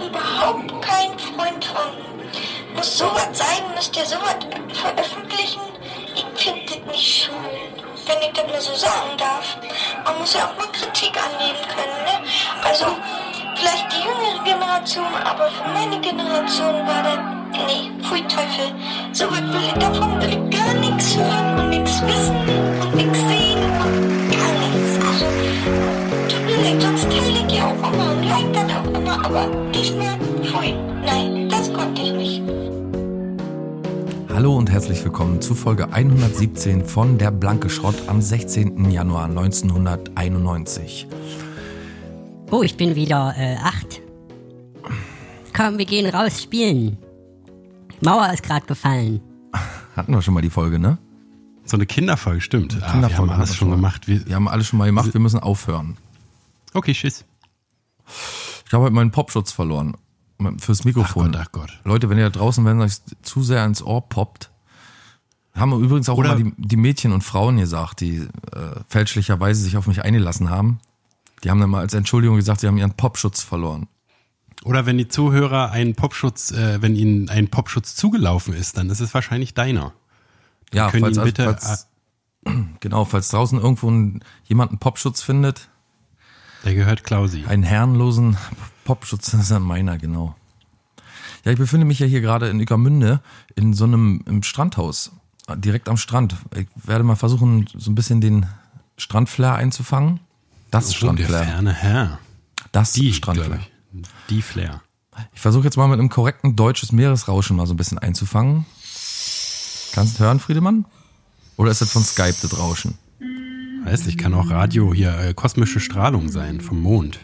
überhaupt kein Freund von. Muss sowas sein, müsst ihr sowas veröffentlichen? Ich finde das nicht schön, wenn ich das nur so sagen darf. Man muss ja auch mal Kritik annehmen können, ne? Also, vielleicht die jüngere Generation, aber für meine Generation war das, nee, pfui Teufel. Sowas will ich, davon will ich gar nichts hören und nichts wissen immer, aber diesmal, pfui, nein, das konnte ich nicht. Hallo und herzlich willkommen zu Folge 117 von Der Blanke Schrott am 16. Januar 1991. Oh, ich bin wieder äh, acht. Komm, wir gehen raus spielen. Mauer ist gerade gefallen. Hatten wir schon mal die Folge, ne? So eine Kinderfolge, stimmt. Ah, wir Kinderfolge haben alles wir schon mal. gemacht. Wir, Wir haben alles schon mal gemacht, wir müssen aufhören. okay, tschüss. Ich habe heute meinen Popschutz verloren. Fürs Ach Mikrofon. Gott, ach Gott. Leute, wenn ihr da draußen, wenn euch zu sehr ins Ohr poppt, haben übrigens auch Oder- immer die, die Mädchen und Frauen gesagt, die äh, fälschlicherweise sich auf mich eingelassen haben. Die haben dann mal als Entschuldigung gesagt, sie haben ihren Popschutz verloren. Oder wenn die Zuhörer einen Popschutz, äh, wenn ihnen ein Popschutz zugelaufen ist, dann ist es wahrscheinlich deiner. Ja, können falls, ihn bitte- falls, genau, falls draußen irgendwo ein, jemand einen Popschutz findet, Der gehört Klausi. einen herrenlosen Popschutz, das ist dann meiner, genau. Ja, ich befinde mich ja hier gerade in Ueckermünde in so einem im Strandhaus, direkt am Strand. Ich werde mal versuchen, so ein bisschen den Strandflair einzufangen. Das Oh, der Strandflair. ferne Herr. Das Die, Strandflair. Die Flair. Ich versuche jetzt mal mit einem korrekten deutsches Meeresrauschen mal so ein bisschen einzufangen. Kannst du hören, Friedemann? Oder ist das von Skype das Rauschen? Weiß nicht, kann auch Radio hier, äh, kosmische Strahlung sein vom Mond.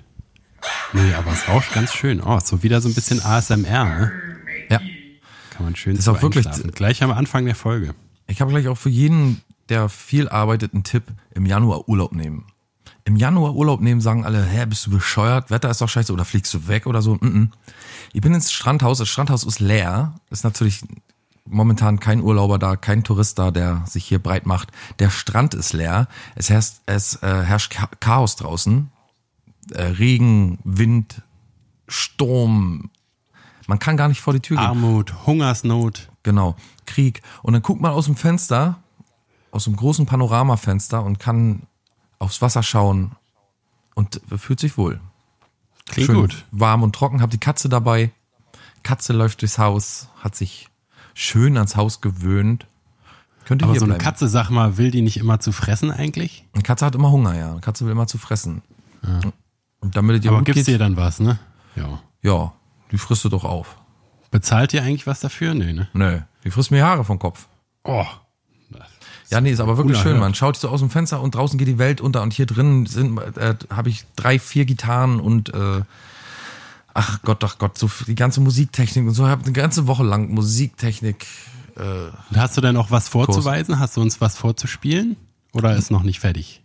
Nee, aber es rauscht ganz schön. Oh, ist so wieder so ein bisschen ASMR, ne? Ja. Kann man schön Das ist auch wirklich-. Gleich am Anfang der Folge. Ich habe gleich auch für jeden, der viel arbeitet, einen Tipp im Januar Urlaub nehmen. Im Januar Urlaub nehmen sagen alle, hä, bist du bescheuert? Wetter ist doch scheiße oder fliegst du weg oder so. Mm -mm. Ich bin ins Strandhaus, das Strandhaus ist leer. Ist natürlich momentan kein Urlauber da, kein Tourist da, der sich hier breit macht. Der Strand ist leer. Es herrscht, es äh, herrscht Cha- Chaos draußen. Äh, Regen, Wind, Sturm. Man kann gar nicht vor die Tür gehen. Armut, Hungersnot. Genau, Krieg. Und dann guckt man aus dem Fenster, aus dem großen Panoramafenster und kann aufs Wasser schauen und fühlt sich wohl. Klingt Schön gut. warm und trocken. Hab die Katze dabei. Katze läuft durchs Haus, hat sich schön ans Haus gewöhnt. Könnte Aber hier so eine bleiben. Katze, sag mal, will die nicht immer zu fressen eigentlich? Eine Katze hat immer Hunger, ja. Eine Katze will immer zu fressen. Und damit ihr Aber gibst geht, dir dann was, ne? Ja. ja, die frisst du doch auf. Bezahlt ihr eigentlich was dafür? Nee, ne? Nö, die frisst mir Haare vom Kopf. Oh. Ja, nee, ist aber wirklich schön. Man schaut so aus dem Fenster und draußen geht die Welt unter und hier drin sind äh, habe ich drei, vier Gitarren und äh, ach Gott, ach Gott, so die ganze Musiktechnik und so. Ich habe eine ganze Woche lang Musiktechnik. Äh, hast du denn auch was vorzuweisen? Hast du uns was vorzuspielen? Oder ist noch nicht fertig?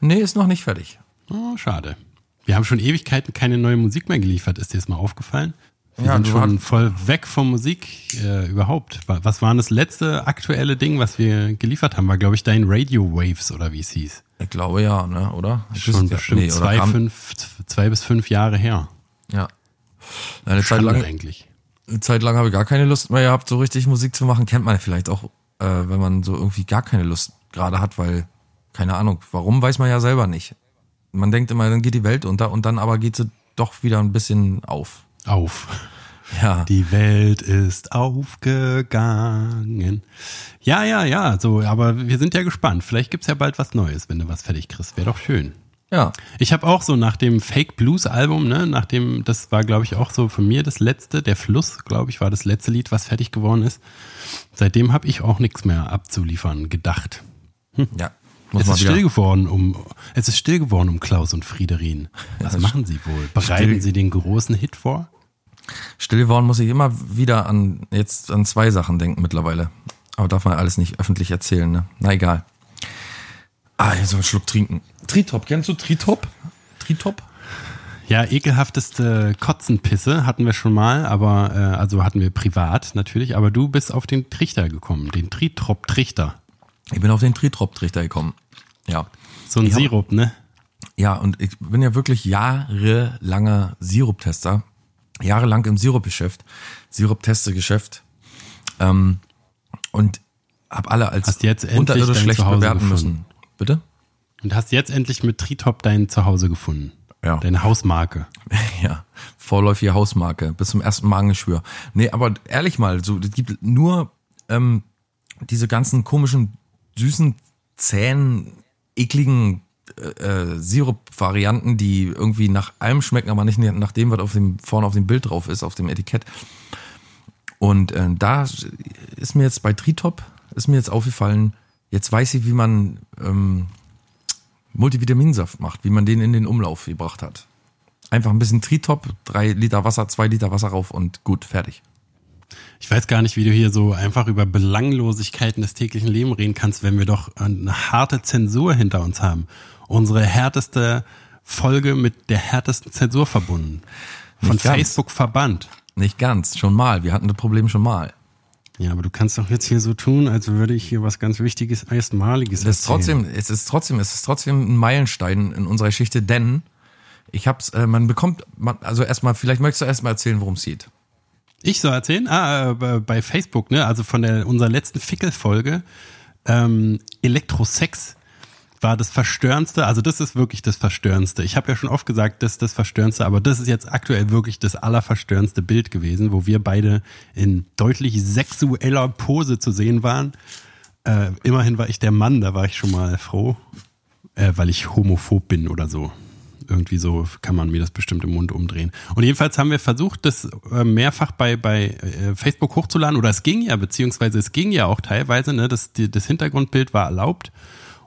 nee, ist noch nicht fertig. Oh, schade. Wir haben schon Ewigkeiten keine neue Musik mehr geliefert. Ist dir das mal aufgefallen? Wir Ja, sind schon voll weg von Musik äh, überhaupt. Wa- Was war das letzte aktuelle Ding, was wir geliefert haben? War, glaube ich, dein Radio Waves oder wie es hieß. Ich glaube ja, ne, oder? Ich Schon wüsste- bestimmt nee, zwei, fünf, zwei bis fünf Jahre her. Ja. Eine Zeit Schande lang, eigentlich. eine Zeit lang habe ich gar keine Lust mehr gehabt, so richtig Musik zu machen. Kennt man vielleicht auch, äh, wenn man so irgendwie gar keine Lust gerade hat, weil, keine Ahnung, warum weiß man ja selber nicht. Man denkt immer, dann geht die Welt unter und dann aber geht sie doch wieder ein bisschen auf. Auf. Ja. Die Welt ist aufgegangen. Ja, ja, ja, so, aber wir sind ja gespannt. Vielleicht gibt's ja bald was Neues, wenn du was fertig kriegst. Wäre doch schön. Ja. Ich habe auch so nach dem Fake Blues Album, ne, nach dem, das war, glaube ich, auch so für mir das letzte, der Fluss, glaube ich, war das letzte Lied, was fertig geworden ist. Seitdem habe ich auch nichts mehr abzuliefern gedacht. Ja. Muss es ist wieder. still geworden um, es ist still geworden um Klaus und Friederin. Was Ja, machen sie wohl? Bereiten still- sie den großen Hit vor? Still geworden muss ich immer wieder an, jetzt an zwei Sachen denken mittlerweile. Aber darf man alles nicht öffentlich erzählen, ne? Na egal. Ah, hier so einen Schluck trinken. Tritop, kennst du Tritop? Tritop? Ja, ekelhafteste Kotzenpisse hatten wir schon mal, aber äh, also hatten wir privat natürlich, aber du bist auf den Trichter gekommen, den Tritrop-Trichter. Ich bin auf den Tritrop-Trichter gekommen. Ja. So ein Ich hab- Sirup, ne? Ja, und ich bin ja wirklich jahrelanger Siruptester. jahrelang im Sirup-Geschäft, Sirup-Teste-Geschäft ähm, und habe alle als Hast jetzt unterirdisch schlecht bewerten müssen. Bitte? Und hast jetzt endlich mit Tritop dein Zuhause gefunden. Ja. Deine Hausmarke. Ja, vorläufige Hausmarke bis zum ersten Magengeschwür. Nee, aber ehrlich mal, so es gibt nur ähm, diese ganzen komischen, süßen, zähen, ekligen äh, äh, Sirup-Varianten, die irgendwie nach allem schmecken, aber nicht nach dem, was auf dem vorne auf dem Bild drauf ist, auf dem Etikett. Und äh, da ist mir jetzt bei Tritop ist mir jetzt aufgefallen. Jetzt weiß ich, wie man ähm, Multivitaminsaft macht, wie man den in den Umlauf gebracht hat. Einfach ein bisschen Tritop, drei Liter Wasser, zwei Liter Wasser rauf und gut, fertig. Ich weiß gar nicht, wie du hier so einfach über Belanglosigkeiten des täglichen Lebens reden kannst, wenn wir doch eine harte Zensur hinter uns haben. Unsere härteste Folge mit der härtesten Zensur verbunden. Von. Facebook verbannt. Nicht ganz, schon mal. Wir hatten das Problem schon mal. Ja, aber du kannst doch jetzt hier so tun, als würde ich hier was ganz Wichtiges, Erstmaliges Das ist erzählen. trotzdem, es ist trotzdem, es ist trotzdem ein Meilenstein in unserer Geschichte, denn ich hab's, äh, man bekommt, man, also erstmal, vielleicht möchtest du erstmal erzählen, worum es geht. Ich soll erzählen? Ah, äh, bei- bei Facebook, ne? Also von der unserer letzten Fickel-Folge. Ähm, Elektrosex war das Verstörendste. Also das ist wirklich das Verstörendste. Ich habe ja schon oft gesagt, das ist das Verstörendste, aber das ist jetzt aktuell wirklich das allerverstörendste Bild gewesen, wo wir beide in deutlich sexueller Pose zu sehen waren. Äh, immerhin war ich der Mann, da war ich schon mal froh, äh, weil ich homophob bin oder so. Irgendwie so kann man mir das bestimmt im Mund umdrehen. Und jedenfalls haben wir versucht, das äh, mehrfach bei, bei äh, Facebook hochzuladen. Oder es ging ja, beziehungsweise es ging ja auch teilweise. Ne? Das, das Hintergrundbild war erlaubt.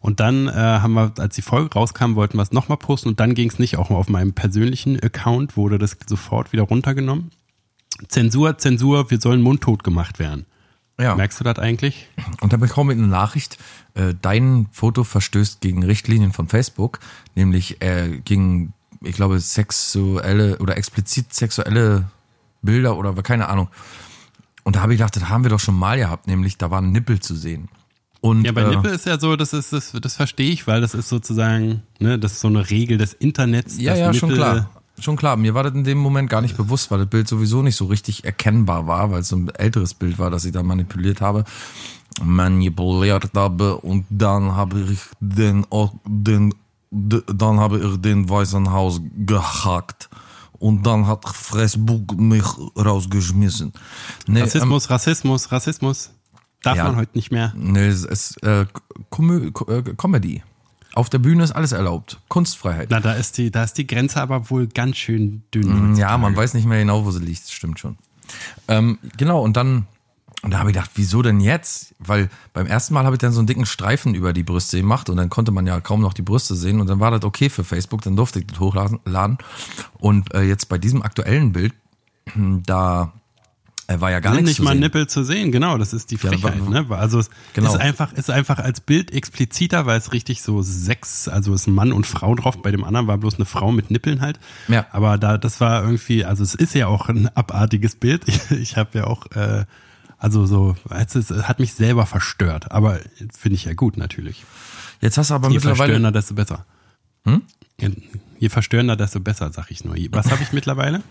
Und dann äh, haben wir, als die Folge rauskam, wollten wir es nochmal posten. Und dann ging es nicht. Auch auf meinem persönlichen Account wurde das sofort wieder runtergenommen. Zensur, Zensur, wir sollen mundtot gemacht werden. Ja. Merkst du das eigentlich? Und dann bekomme ich eine Nachricht, äh, dein Foto verstößt gegen Richtlinien von Facebook, nämlich äh, gegen, ich glaube, sexuelle oder explizit sexuelle Bilder oder keine Ahnung. Und da habe ich gedacht, das haben wir doch schon mal gehabt, nämlich da waren Nippel zu sehen. Und, Ja, bei äh, Nippel ist ja so, das ist das, das verstehe ich, weil das ist sozusagen, ne, das ist so eine Regel des Internets. Ja, ja, schon Nippel- klar. Schon klar. Mir war das in dem Moment gar nicht bewusst, weil das Bild sowieso nicht so richtig erkennbar war, weil es so ein älteres Bild war, das ich da manipuliert habe. Manipuliert habe und dann habe ich den, den, dann habe ich den Weißen Haus gehackt. Und dann hat Facebook mich rausgeschmissen. Nee, ähm, Rassismus, Rassismus, Rassismus. Darf Ja. man heute nicht mehr. nee, es ist äh, Komö Ko- äh, Comedy. Auf der Bühne ist alles erlaubt. Kunstfreiheit. Na, da ist die, da ist die Grenze aber wohl ganz schön dünn. Mm, Ja, man weiß nicht mehr genau, wo sie liegt, stimmt schon. Ähm, genau, und dann, und da habe ich gedacht, wieso denn jetzt? Weil beim ersten Mal habe ich dann so einen dicken Streifen über die Brüste gemacht und dann konnte man ja kaum noch die Brüste sehen und dann war das okay für Facebook, dann durfte ich das hochladen. laden. Und äh, jetzt bei diesem aktuellen Bild, da äh, war ja gar nicht zu mal sehen. Nippel zu sehen, genau, das ist die Ja, Frechheit. wa- ne? Also es Genau. ist einfach, ist einfach als Bild expliziter, weil es richtig so Sex, also ist ein Mann und Frau drauf, bei dem anderen war bloß eine Frau mit Nippeln halt. Ja. Aber da, das war irgendwie, also es ist ja auch ein abartiges Bild. Ich, ich habe ja auch, äh, also so, es, ist, es hat mich selber verstört, aber finde ich ja gut natürlich. Jetzt hast du aber Je mittlerweile, verstörender, desto besser. Hm? Je, verstörender, desto besser, sag ich nur. Was habe ich mittlerweile?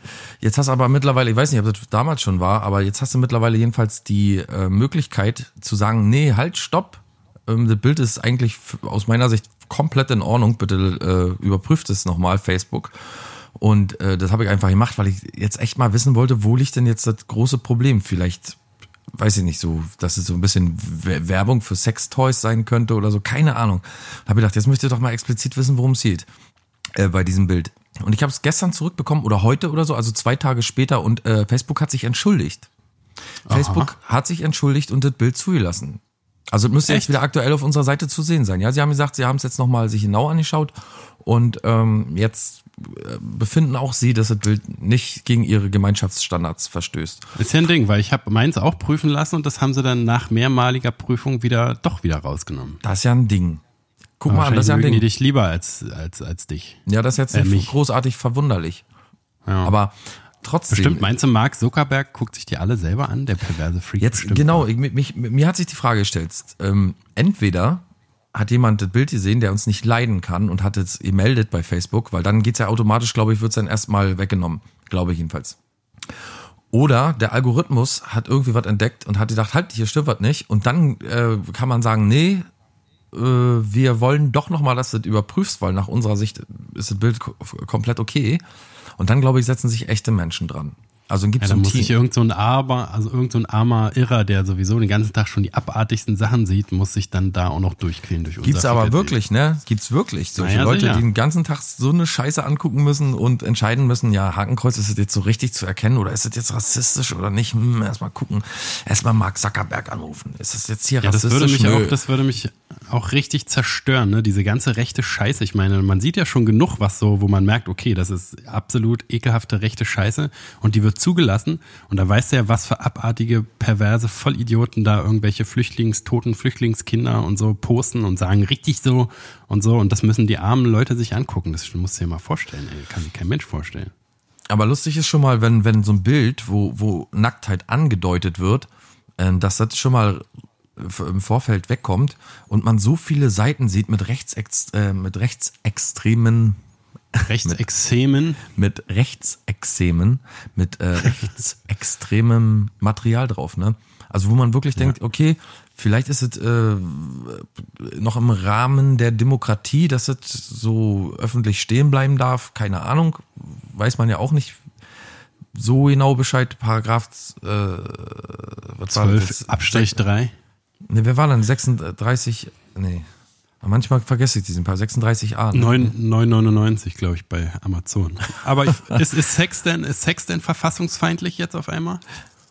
jetzt hast du aber mittlerweile, ich weiß nicht, ob das damals schon war, aber jetzt hast du mittlerweile jedenfalls die äh, Möglichkeit zu sagen, nee, halt, stopp. Ähm, das Bild ist eigentlich aus meiner Sicht komplett in Ordnung. Bitte äh, überprüft es nochmal, Facebook. Und äh, das habe ich einfach gemacht, weil ich jetzt echt mal wissen wollte, wo liegt denn jetzt das große Problem? Vielleicht, weiß ich nicht, so, dass es so ein bisschen Werbung für Sextoys sein könnte oder so, keine Ahnung. Da habe ich gedacht, jetzt möchte ich doch mal explizit wissen, worum es geht äh, bei diesem Bild. Und ich habe es gestern zurückbekommen oder heute oder so, also zwei Tage später und äh, Facebook hat sich entschuldigt. Facebook hat sich entschuldigt und das Bild zugelassen. Also es müsste jetzt wieder aktuell auf unserer Seite zu sehen sein. Ja, sie haben gesagt, sie haben es jetzt nochmal sich genau angeschaut und ähm, jetzt äh, befinden auch sie, dass das Bild nicht gegen ihre Gemeinschaftsstandards verstößt. Ist ja ein Ding, weil ich habe meins auch prüfen lassen und das haben sie dann nach mehrmaliger Prüfung wieder doch wieder rausgenommen. Das ist ja ein Ding. Guck mal an, das ist ja ein mögen die Ding. dich lieber als, als, als dich. Ja, das ist jetzt Äh, nicht mich. großartig verwunderlich. Ja. Aber trotzdem. bestimmt, meinst du, Mark Zuckerberg guckt sich die alle selber an, der perverse Freak? Jetzt, bestimmt. genau, ich, mich, mir hat sich die Frage gestellt, ähm, entweder hat jemand das Bild gesehen, der uns nicht leiden kann und hat es gemeldet bei Facebook, weil dann geht's ja automatisch, glaube ich, wird's dann erstmal weggenommen, glaube ich jedenfalls. Oder der Algorithmus hat irgendwie was entdeckt und hat gedacht, halt, hier stimmt was nicht. Und dann äh, kann man sagen, nee, wir wollen doch nochmal, dass du das überprüfst, weil nach unserer Sicht ist das Bild ko- komplett okay. Und dann, glaube ich, setzen sich echte Menschen dran. Also dann gibt Ja, es dann ein muss Team. irgend so ein armer, also irgend so ein armer Irrer, der sowieso den ganzen Tag schon die abartigsten Sachen sieht, muss sich dann da auch noch durchquälen durch Gibt's unser aber wirklich, ne? Gibt's wirklich. Solche Naja, Leute, sicher. die den ganzen Tag so eine Scheiße angucken müssen und entscheiden müssen, ja, Hakenkreuz, ist das jetzt so richtig zu erkennen oder ist das jetzt rassistisch oder nicht? Hm, erstmal gucken. Erstmal Mark Zuckerberg anrufen. Ist das jetzt hier Ja, das rassistisch? würde mich auch, das würde mich auch richtig zerstören, ne? Diese ganze rechte Scheiße. Ich meine, man sieht ja schon genug, was so, wo man merkt, okay, das ist absolut ekelhafte rechte Scheiße und die wird zugelassen und da weißt du ja, was für abartige, perverse Vollidioten da irgendwelche Flüchtlings, toten Flüchtlingskinder und so posten und sagen richtig so und so und das müssen die armen Leute sich angucken. Das musst du dir mal vorstellen, ey. Kann sich kein Mensch vorstellen. Aber lustig ist schon mal, wenn, wenn so ein Bild, wo, wo Nacktheit angedeutet wird, äh, dass das schon mal im Vorfeld wegkommt und man so viele Seiten sieht mit, Rechtsex, äh, mit rechtsextremen Rechtsexemen. mit Rechtsexemen, mit äh, rechtsextremem Material drauf, ne? Also wo man wirklich denkt, okay, vielleicht ist es äh, noch im Rahmen der Demokratie, dass es so öffentlich stehen bleiben darf, keine Ahnung, weiß man ja auch nicht so genau Bescheid, Paragraph äh, was war 12 das? Abstrich 3. Ne, wer war denn? 36, nee. Manchmal vergesse ich diesen Paar, 36a. Ne? 9 9,99 glaube ich bei Amazon. Aber ist, ist, Sex denn, ist Sex denn verfassungsfeindlich jetzt auf einmal?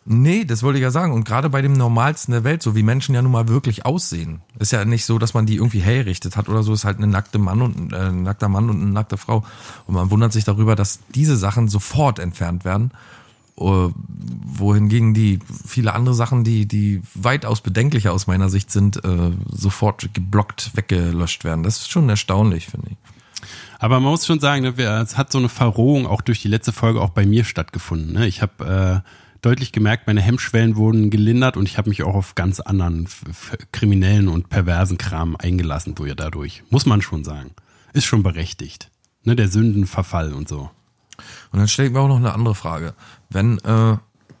Nee, das wollte ich ja sagen. Und gerade bei dem Normalsten der Welt, so wie Menschen ja nun mal wirklich aussehen, ist ja nicht so, dass man die irgendwie hergerichtet hat oder so, ist halt eine nackte Mann und äh, ein nackter Mann und eine nackte Frau. Und man wundert sich darüber, dass diese Sachen sofort entfernt werden. Äh, wohingegen die viele andere Sachen, die, die weitaus bedenklicher aus meiner Sicht sind, äh, sofort geblockt, weggelöscht werden. Das ist schon erstaunlich, finde ich. Aber man muss schon sagen, ne, es hat so eine Verrohung auch durch die letzte Folge auch bei mir stattgefunden. Ne? Ich habe äh, deutlich gemerkt, meine Hemmschwellen wurden gelindert und ich habe mich auch auf ganz anderen kriminellen und perversen Kram eingelassen durch dadurch. Muss man schon sagen. Ist schon berechtigt. Ne, der Sündenverfall und so. Und dann stelle ich mir auch noch eine andere Frage. Wenn äh,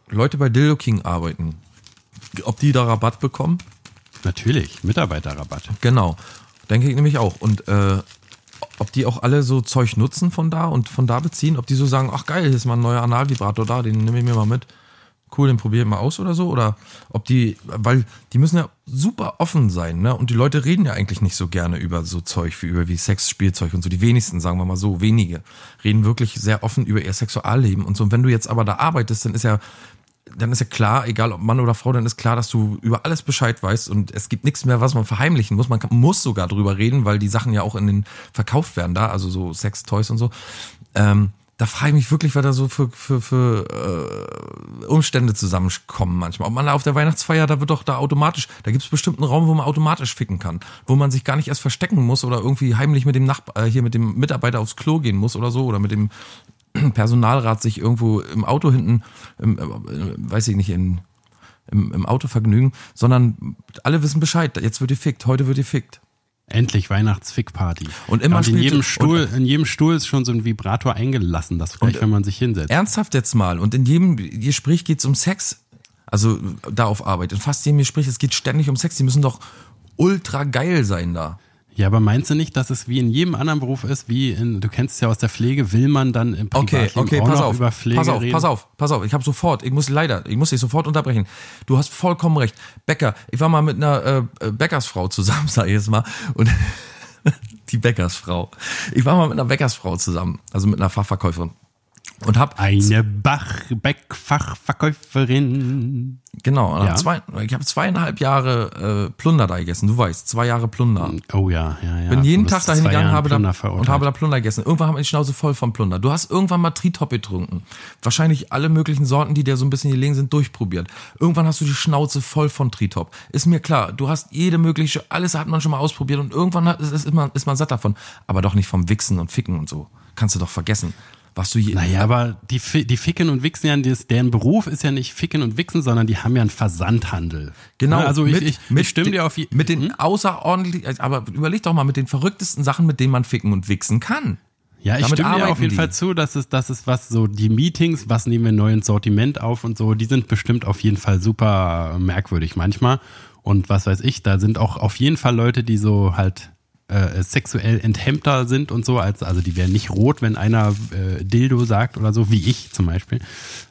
Leute bei Dildo King arbeiten, ob die da Rabatt bekommen? Natürlich, Mitarbeiterrabatt. Genau. Denke ich nämlich auch. Und äh, ob die auch alle so Zeug nutzen von da und von da beziehen, ob die so sagen, ach geil, hier ist mal ein neuer Analvibrator da, den nehme ich mir mal mit. Cool, den probiere ich mal aus oder so. Oder ob die, weil die müssen ja super offen sein, ne? Und die Leute reden ja eigentlich nicht so gerne über so Zeug wie über wie Sex, Spielzeug und so. Die wenigsten, sagen wir mal so, wenige, reden wirklich sehr offen über ihr Sexualleben und so. Und wenn du jetzt aber da arbeitest, dann ist ja dann ist ja klar, egal ob Mann oder Frau, dann ist klar, dass du über alles Bescheid weißt und es gibt nichts mehr, was man verheimlichen muss. Man kann, muss sogar drüber reden, weil die Sachen ja auch in den verkauft werden da, also so Sex, Toys und so. Ähm, da frage ich mich wirklich, was da so für, für, für äh, Umstände zusammenkommen manchmal. Ob man da auf der Weihnachtsfeier, da wird doch da automatisch, da gibt es bestimmt einen Raum, wo man automatisch ficken kann, wo man sich gar nicht erst verstecken muss oder irgendwie heimlich mit dem Nachbar, äh, hier mit dem Mitarbeiter aufs Klo gehen muss oder so oder mit dem Personalrat sich irgendwo im Auto hinten, im, äh, weiß ich nicht, in, im, im Auto vergnügen, sondern alle wissen Bescheid. Jetzt wird gefickt, heute wird gefickt. Endlich Weihnachtsfickparty. Und immer ja, und in jedem Stuhl, in jedem Stuhl ist schon so ein Vibrator eingelassen, das gleich, wenn man sich hinsetzt. Ernsthaft jetzt mal. Und in jedem Gespräch geht es um Sex. Also da auf Arbeit. In fast jedem Gespräch, es geht ständig um Sex. Die müssen doch ultra geil sein da. Ja, aber meinst du nicht, dass es wie in jedem anderen Beruf ist, wie in, du kennst es ja aus der Pflege, will man dann im Okay, Privatleben okay, auch pass noch auf. über Pflege Pass auf, reden? pass auf, pass auf. Ich habe sofort, ich muss leider, ich muss dich sofort unterbrechen. Du hast vollkommen recht. Bäcker, ich war mal mit einer äh, äh, Bäckersfrau zusammen, sag ich jetzt mal. Und die Bäckersfrau. Ich war mal mit einer Bäckersfrau zusammen, also mit einer Fachverkäuferin. Und hab Eine Bach-Bäck-Fachverkäuferin. genau, Ja. hab zwei, ich habe zweieinhalb Jahre äh, Plunder da gegessen. Du weißt, zwei Jahre Plunder. Oh ja, ja, ja. bin jeden Tag dahin gegangen habe da, und habe da Plunder gegessen. Irgendwann haben wir die Schnauze voll von Plunder. Du hast irgendwann mal Tritop getrunken. Wahrscheinlich alle möglichen Sorten, die dir so ein bisschen gelegen sind, durchprobiert. Irgendwann hast du die Schnauze voll von Tritop. Ist mir klar, du hast jede mögliche, alles hat man schon mal ausprobiert und irgendwann hat, ist, ist, man, ist man satt davon. Aber doch nicht vom Wichsen und Ficken und so. Kannst du doch vergessen. Was du je, Naja, aber die, die Ficken und Wichsen ja, das, deren Beruf ist ja nicht Ficken und Wichsen, sondern die haben ja einen Versandhandel. Genau, Ja, also ich, mit, ich, mit ich stimme den- dir auf je- Mit den Hm? außerordentlich, aber überleg doch mal, mit den verrücktesten Sachen, mit denen man ficken und wichsen kann. Ja, ich Damit stimme dir auf jeden die. Fall zu, dass es, dass es was so, die Meetings, was nehmen wir neu ins Sortiment auf und so, die sind bestimmt auf jeden Fall super merkwürdig manchmal. Und was weiß ich, da sind auch auf jeden Fall Leute, die so halt äh, sexuell enthemmter sind und so, als, also die wären nicht rot, wenn einer äh, Dildo sagt oder so, wie ich zum Beispiel,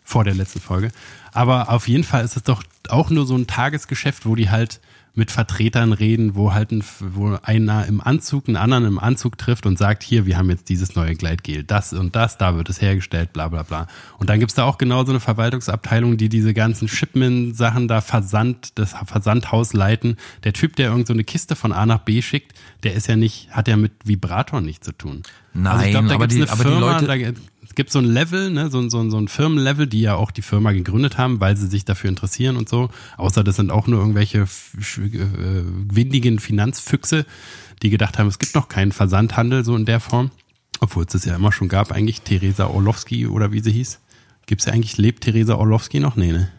vor der letzten Folge. Aber auf jeden Fall ist es doch auch nur so ein Tagesgeschäft, wo die halt mit Vertretern reden, wo halt ein, wo einer im Anzug einen anderen im Anzug trifft und sagt, hier, wir haben jetzt dieses neue Gleitgel, das und das, da wird es hergestellt, bla bla bla. Und dann gibt's da auch genau so eine Verwaltungsabteilung, die diese ganzen Shipment-Sachen da Versand, das Versandhaus leiten. Der Typ, der irgend so eine Kiste von A nach B schickt, der ist ja nicht, hat ja mit Vibrator nichts zu tun. also ich Nein, glaube, da aber die- eine aber die Firma, Leute- da es gibt so ein Level, ne, so, ein- so, so ein Firmenlevel, die ja auch die Firma gegründet haben, weil sie sich dafür interessieren und so. Außer das sind auch nur irgendwelche äh, windigen Finanzfüchse, die gedacht haben, es gibt noch keinen Versandhandel so in der Form. Obwohl es das ja immer schon gab, eigentlich Theresa Orlowski oder wie sie hieß. Gibt's ja eigentlich, lebt Theresa Orlowski noch? Nee, ne?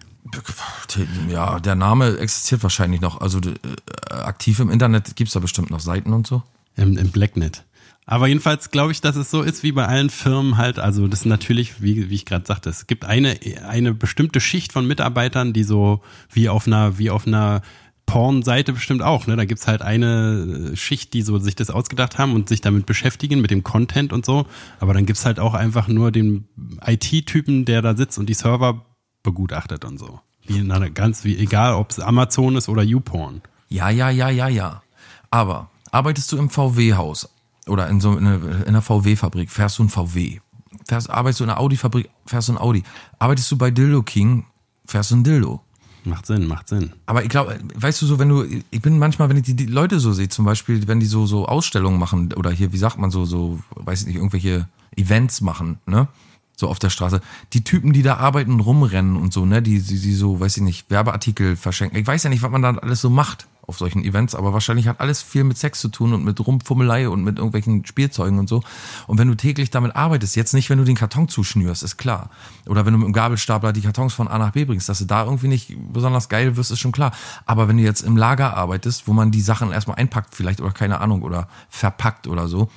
Ja, der Name existiert wahrscheinlich noch. Also äh, aktiv im Internet gibt's da bestimmt noch Seiten und so. Im, im Blacknet. Aber jedenfalls glaube ich, dass es so ist wie bei allen Firmen halt. Also das ist natürlich, wie, wie ich gerade sagte, es gibt eine, eine bestimmte Schicht von Mitarbeitern, die so wie auf einer, wie auf einer Porn-Seite bestimmt auch. Ne? Da gibt's halt eine Schicht, die so sich das ausgedacht haben und sich damit beschäftigen, mit dem Content und so. Aber dann gibt's halt auch einfach nur den IT-Typen, der da sitzt und die Server begutachtet und so. Wie in einer ganz, wie egal, ob es Amazon ist oder YouPorn. Ja, ja, ja, ja, ja. Aber arbeitest du im VW-Haus oder in so in einer, in einer VW-Fabrik, fährst du ein VW. Fährst, arbeitest du in einer Audi-Fabrik, fährst du ein Audi. Arbeitest du bei Dildo King, fährst du ein Dildo. Macht Sinn, macht Sinn. Aber ich glaube, weißt du so, wenn du, ich bin manchmal, wenn ich die, die Leute so sehe, zum Beispiel, wenn die so, so Ausstellungen machen oder hier, wie sagt man so, so, weiß ich nicht, irgendwelche Events machen, ne? So auf der Straße. Die Typen, die da arbeiten rumrennen und so, ne? Die, die, die so, weiß ich nicht, Werbeartikel verschenken. Ich weiß ja nicht, was man da alles so macht auf solchen Events, aber wahrscheinlich hat alles viel mit Sex zu tun und mit Rumfummelei und mit irgendwelchen Spielzeugen und so. Und wenn du täglich damit arbeitest, jetzt nicht, wenn du den Karton zuschnürst, ist klar. Oder wenn du mit dem Gabelstapler die Kartons von A nach B bringst, dass du da irgendwie nicht besonders geil wirst, ist schon klar. Aber wenn du jetzt im Lager arbeitest, wo man die Sachen erstmal einpackt vielleicht oder keine Ahnung oder verpackt oder so,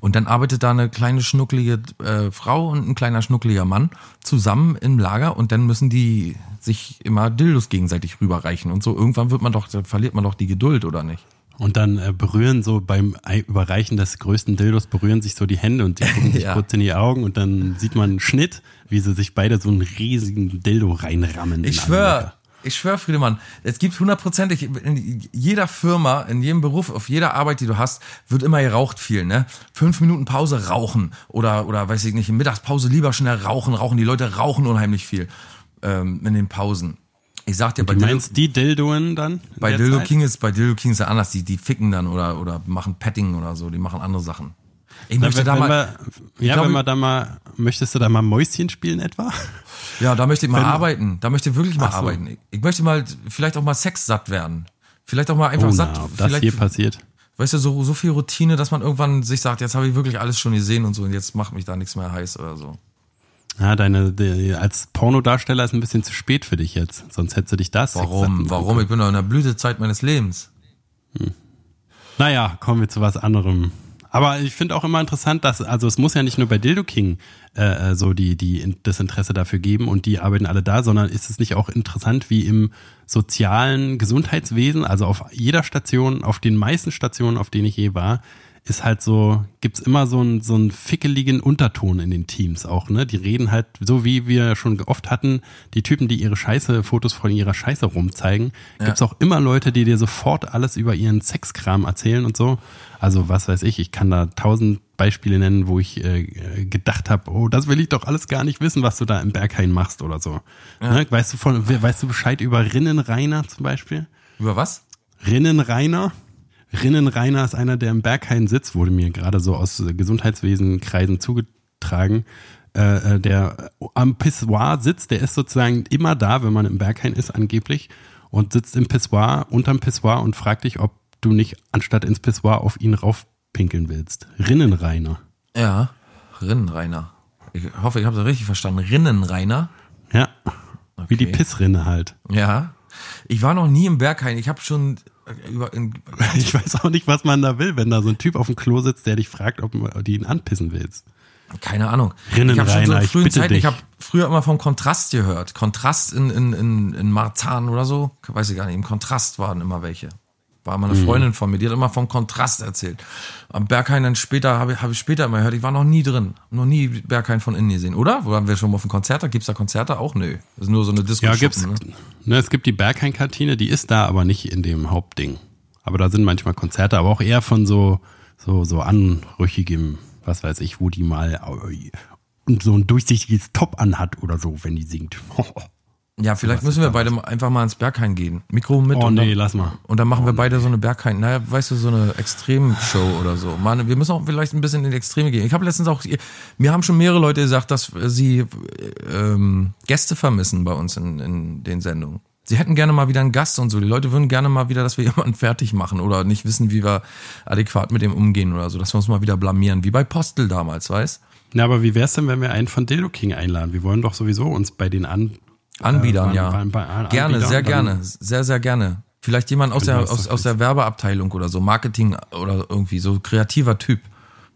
und dann arbeitet da eine kleine schnucklige äh, Frau und ein kleiner schnuckliger Mann zusammen im Lager und dann müssen die sich immer Dildos gegenseitig rüberreichen und so. Irgendwann wird man doch, verliert man doch die Geduld, oder nicht? Und dann äh, berühren so beim Ei- Überreichen des größten Dildos berühren sich so die Hände und die gucken sich Ja. kurz in die Augen und dann sieht man einen Schnitt, wie sie sich beide so einen riesigen Dildo reinrammen. Ich in alle schwör, Löcher. Ich schwör, Friedemann, es gibt hundertprozentig in jeder Firma, in jedem Beruf, auf jeder Arbeit, die du hast, wird immer geraucht viel, ne? Fünf Minuten Pause rauchen oder, oder weiß ich nicht, in Mittagspause lieber schnell rauchen, rauchen. Die Leute rauchen unheimlich viel ähm, in den Pausen. Ich sag dir, bei Du Dildo, meinst die Dildoen dann? bei Dildo Zeit? King ist, bei Dildo King ist ja anders, die, die ficken dann oder, oder machen Petting oder so, die machen andere Sachen. Ich möchte wenn, da wenn mal, wir, ja, glaube- wenn wir da mal, möchtest du da mal Mäuschen spielen etwa? Ja, da möchte ich mal arbeiten. Da möchte ich wirklich mal so. arbeiten. Ich, ich möchte mal vielleicht auch mal sexsatt werden. Vielleicht auch mal einfach Oh, satt. na, ob das hier passiert. weißt du, so, so viel Routine, dass man irgendwann sich sagt, jetzt habe ich wirklich alles schon gesehen und so und jetzt macht mich da nichts mehr heiß oder so. Ja, deine, die, als Pornodarsteller ist ein bisschen zu spät für dich jetzt. Sonst hättest du dich das. Warum? Warum? Ich bin doch in der Blütezeit meines Lebens. Naja, kommen wir zu was anderem. Aber ich finde auch immer interessant, dass, also es muss ja nicht nur bei Dildo King äh, äh, so die, die das Interesse dafür geben und die arbeiten alle da, sondern ist es nicht auch interessant, wie im sozialen Gesundheitswesen, also auf jeder Station, auf den meisten Stationen, auf denen ich je war, ist halt so, gibt's immer so einen, so einen fickeligen Unterton in den Teams auch, ne? Die reden halt, so wie wir schon oft hatten, die Typen, die ihre Scheiße, Fotos von ihrer Scheiße rumzeigen, gibt's auch immer Leute, die dir sofort alles über ihren Sexkram erzählen und so. Also was weiß ich, ich kann da tausend Beispiele nennen, wo ich äh, gedacht habe, oh, das will ich doch alles gar nicht wissen, was du da im Berghain machst oder so. Ne? Weißt du von, weißt du Bescheid über Rinnenrainer zum Beispiel? Über was? Rinnenrainer. Rinnenrainer ist einer, der im Berghain sitzt, wurde mir gerade so aus Gesundheitswesenkreisen zugetragen. Äh, äh, der am Pissoir sitzt, der ist sozusagen immer da, wenn man im Berghain ist, angeblich, und sitzt im Pissoir, unterm Pissoir und fragt dich, ob du nicht anstatt ins Pissoir auf ihn raufpinkeln willst. Rinnenrainer. Ja, Rinnenreiner. Ich hoffe, ich habe das richtig verstanden. Rinnenreiner. Ja. Wie die Okay. Pissrinne halt. Ja. Ich war noch nie im Berghain. Ich habe schon über, in, Ich weiß auch nicht, was man da will, wenn da so ein Typ auf dem Klo sitzt, der dich fragt, ob du ihn anpissen willst. keine Ahnung. Rinnen ich so Rainer, in ich frühen bitte Zeiten, dich. ich habe früher immer vom Kontrast gehört. Kontrast in, in, in, in Marzahn oder so, weiß ich gar nicht, im Kontrast waren immer welche. War immer eine Mhm. Freundin von mir, die hat immer vom Kontrast erzählt. Am Berghain dann später, habe ich, hab ich später immer gehört, ich war noch nie drin. Noch nie Berghain von innen gesehen, oder? Wo waren wir schon mal auf dem Konzert? Da gibt's da Konzerte auch? Nö. Das ist nur so eine Disco. Ja, gibt's. Ne? Ne, es gibt die Berghain-Kantine, die ist da, aber nicht in dem Hauptding. Aber da sind manchmal Konzerte, aber auch eher von so, so, so anrüchigem, was weiß ich, wo die mal äh, so ein durchsichtiges Top anhat oder so, wenn die singt. Ja, vielleicht müssen wir beide einfach mal ins Berghain gehen. Mikro mit Oh und, nee, dann, lass mal. und dann machen wir beide so eine Berghain. Naja, weißt du, so eine Extremshow oder so. Mann, wir müssen auch vielleicht ein bisschen in die Extreme gehen. Ich habe letztens auch, mir haben schon mehrere Leute gesagt, dass sie äh, ähm, Gäste vermissen bei uns in, in den Sendungen. Sie hätten gerne mal wieder einen Gast und so. Die Leute würden gerne mal wieder, dass wir jemanden fertig machen oder nicht wissen, wie wir adäquat mit dem umgehen oder so, dass wir uns mal wieder blamieren, wie bei Postel damals, weißt? Na, aber wie wär's denn, wenn wir einen von Dildo King einladen? Wir wollen doch sowieso uns bei den an Anbietern, Äh, ja. bei- bei- bei gerne, Anbietern sehr dann- gerne, sehr, sehr gerne. Vielleicht jemand aus der, aus, aus der Werbeabteilung oder so, Marketing oder irgendwie so kreativer Typ.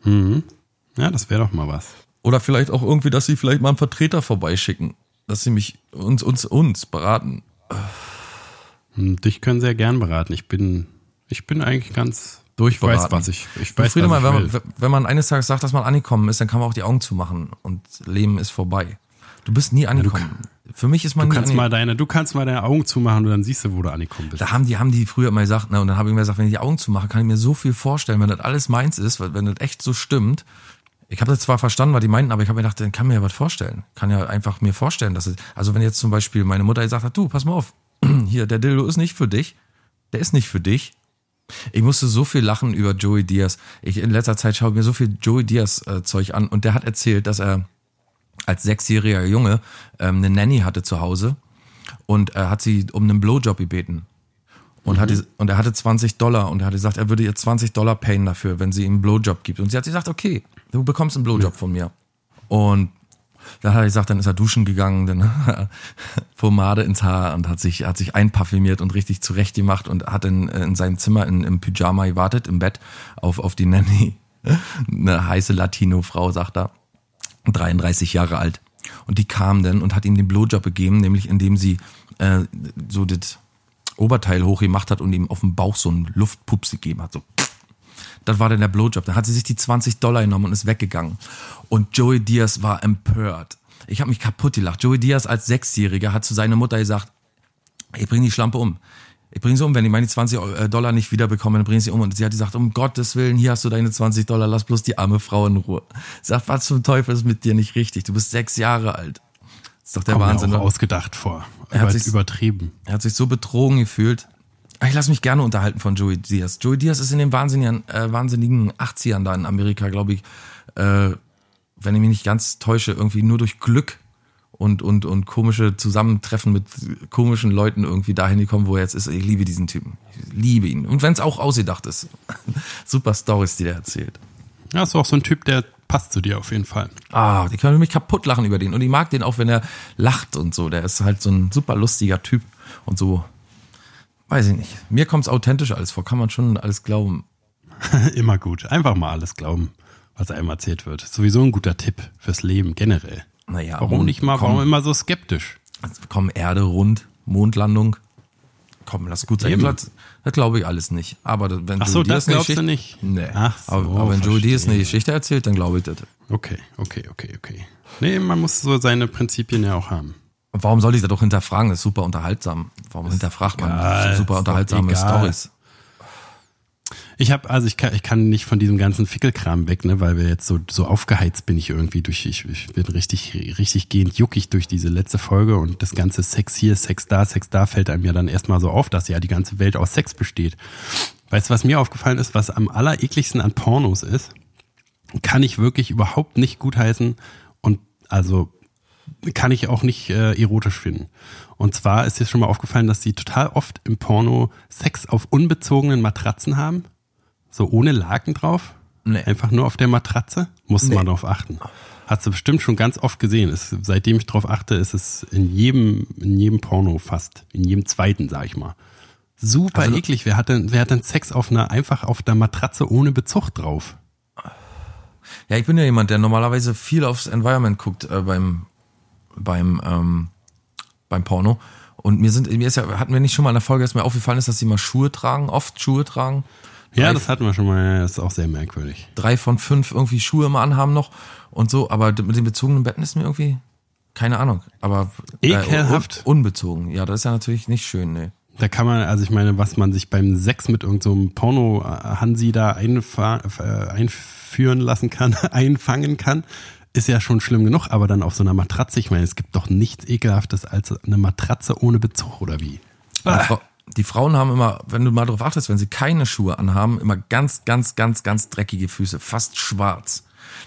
Ja, das wäre doch mal was. Oder vielleicht auch irgendwie, dass sie vielleicht mal einen Vertreter vorbeischicken, dass sie mich uns, uns, uns beraten. Hm, Dich können sehr gern beraten. Ich bin, ich bin eigentlich ganz ich Durchberaten. weiß, was ich, ich weiß, Friede, was ich wenn, man, wenn man eines Tages sagt, dass man angekommen ist, dann kann man auch die Augen zumachen und Leben ist vorbei. Du bist nie angekommen. Für mich ist man Du kannst mal deine, du kannst mal deine Augen zumachen und dann siehst du, wo du angekommen bist. Da haben die, haben die früher immer gesagt, ne, und dann habe ich mir gesagt, wenn ich die Augen zumache, kann ich mir so viel vorstellen, wenn das alles meins ist, wenn das echt so stimmt. Ich habe das zwar verstanden, was die meinten, aber ich habe mir gedacht, dann kann mir ja was vorstellen. Kann ja einfach mir vorstellen, dass es, also wenn jetzt zum Beispiel meine Mutter gesagt hat, du, pass mal auf, hier, der Dildo ist nicht für dich, der ist nicht für dich. Ich musste so viel lachen über Joey Diaz. Ich in letzter Zeit schaue ich mir so viel Joey Diaz äh, Zeug an und der hat erzählt, dass er als sechsjähriger Junge ähm, eine Nanny hatte zu Hause und er hat sie um einen Blowjob gebeten. Und, hatte, und er hatte 20 Dollar und er hatte gesagt, er würde ihr 20 Dollar payen dafür, wenn sie ihm einen Blowjob gibt. Und sie hat gesagt, okay, du bekommst einen Blowjob von mir. Und dann hat er gesagt, dann ist er duschen gegangen, dann Pomade ins Haar und hat sich, hat sich einparfümiert und richtig zurecht gemacht und hat in, in seinem Zimmer in, im Pyjama gewartet, im Bett, auf, auf die Nanny. Eine heiße Latino-Frau, sagt er. 33 Jahre alt. Und die kam dann und hat ihm den Blowjob gegeben, nämlich indem sie äh, so das Oberteil hochgemacht hat und ihm auf dem Bauch so einen Luftpups gegeben hat. So. Das war dann der Blowjob. Dann hat sie sich die 20 Dollar genommen und ist weggegangen. Und Joey Diaz war empört. Ich habe mich kaputt gelacht. Joey Diaz als Sechsjähriger hat zu seiner Mutter gesagt, ich bring die Schlampe um. Ich bring sie um, wenn ich meine 20 Dollar nicht wiederbekomme, dann bring ich sie um. Und sie hat gesagt, um Gottes Willen, hier hast du deine 20 Dollar, lass bloß die arme Frau in Ruhe. Sag, was zum Teufel ist mit dir nicht richtig? Du bist sechs Jahre alt. Das ist doch der Kommt mir Wahnsinn. auch oder? ausgedacht vor. Er hat sich- übertrieben. Er hat sich so betrogen gefühlt. Ah, Ich lasse mich gerne unterhalten von Joey Diaz. Joey Diaz ist in den wahnsinnigen, äh, wahnsinnigen 80ern da in Amerika, glaube ich, äh, wenn ich mich nicht ganz täusche, irgendwie nur durch Glück und, und, und komische Zusammentreffen mit komischen Leuten irgendwie dahin gekommen, wo er jetzt ist. Ich liebe diesen Typen. Ich liebe ihn. Und wenn es auch ausgedacht ist. Super Stories, die der erzählt. Ja, ist auch so ein Typ, der passt zu dir auf jeden Fall. Ah, die können mich kaputt lachen über den. Und ich mag den auch, wenn er lacht und so. Der ist halt so ein super lustiger Typ und so. Weiß ich nicht. Mir kommt's authentisch alles vor. Kann man schon alles glauben. Immer gut. Einfach mal alles glauben, was einem erzählt wird. Sowieso ein guter Tipp fürs Leben generell. Naja, Warum Mond- nicht mal, komm, warum immer so skeptisch? Komm, Erde rund, Mondlandung. Komm, lass gut sein. Das, das glaube ich alles nicht. Aber das- wenn Ach so, das glaubst du Geschichte- nicht? Nee. Ach so, aber, aber wenn Joey Diaz eine Geschichte erzählt, dann glaube ich das. Okay, okay, okay, okay. Nee, man muss so seine Prinzipien ja auch haben. Warum soll ich das doch hinterfragen? Das ist super unterhaltsam. Warum hinterfragt man egal, super ist unterhaltsame. Stories? Ich habe, also ich kann, ich kann nicht von diesem ganzen Fickelkram weg, ne, weil wir jetzt so, so aufgeheizt bin ich irgendwie durch, ich, ich bin richtig, richtig gehend juckig durch diese letzte Folge und das ganze Sex hier, Sex da, Sex da fällt einem ja dann erstmal so auf, dass ja die ganze Welt aus Sex besteht. Weißt du, was mir aufgefallen ist, was am allerekligsten an Pornos ist? Kann ich wirklich überhaupt nicht gutheißen und also kann ich auch nicht äh, erotisch finden. Und zwar ist dir schon mal aufgefallen, dass sie total oft im Porno Sex auf unbezogenen Matratzen haben. So ohne Laken drauf. Nee. Einfach nur auf der Matratze. Muss Nee. man drauf achten. Hast du bestimmt schon ganz oft gesehen. Es, seitdem ich drauf achte, ist es in jedem, in jedem Porno fast. In jedem zweiten, sag ich mal. Super Also- eklig. Wer hat, denn, wer hat denn Sex auf einer, einfach auf der Matratze ohne Bezug drauf? Ja, ich bin ja jemand, der normalerweise viel aufs Environment guckt äh, beim beim ähm, beim Porno. Und mir sind mir ist ja hatten wir nicht schon mal in der Folge, dass mir aufgefallen ist, dass sie mal Schuhe tragen, oft Schuhe tragen. Ja, Drei- das hatten wir schon mal. Ja, Das ist auch sehr merkwürdig. drei von fünf irgendwie Schuhe immer anhaben noch und so, aber mit den bezogenen Betten ist mir irgendwie keine Ahnung, aber Ekelhaft. un unbezogen. Ja, das ist ja natürlich nicht schön, nee. Da kann man, also ich meine, was man sich beim Sex mit irgendeinem so Porno-Hansi da einfa- äh, einführen lassen kann, einfangen kann, ist ja schon schlimm genug, aber dann auf so einer Matratze, ich meine, es gibt doch nichts ekelhaftes als eine Matratze ohne Bezug, oder wie? Die, Frau, die Frauen haben immer, wenn du mal darauf achtest, wenn sie keine Schuhe anhaben, immer ganz, ganz, ganz, ganz dreckige Füße, fast schwarz.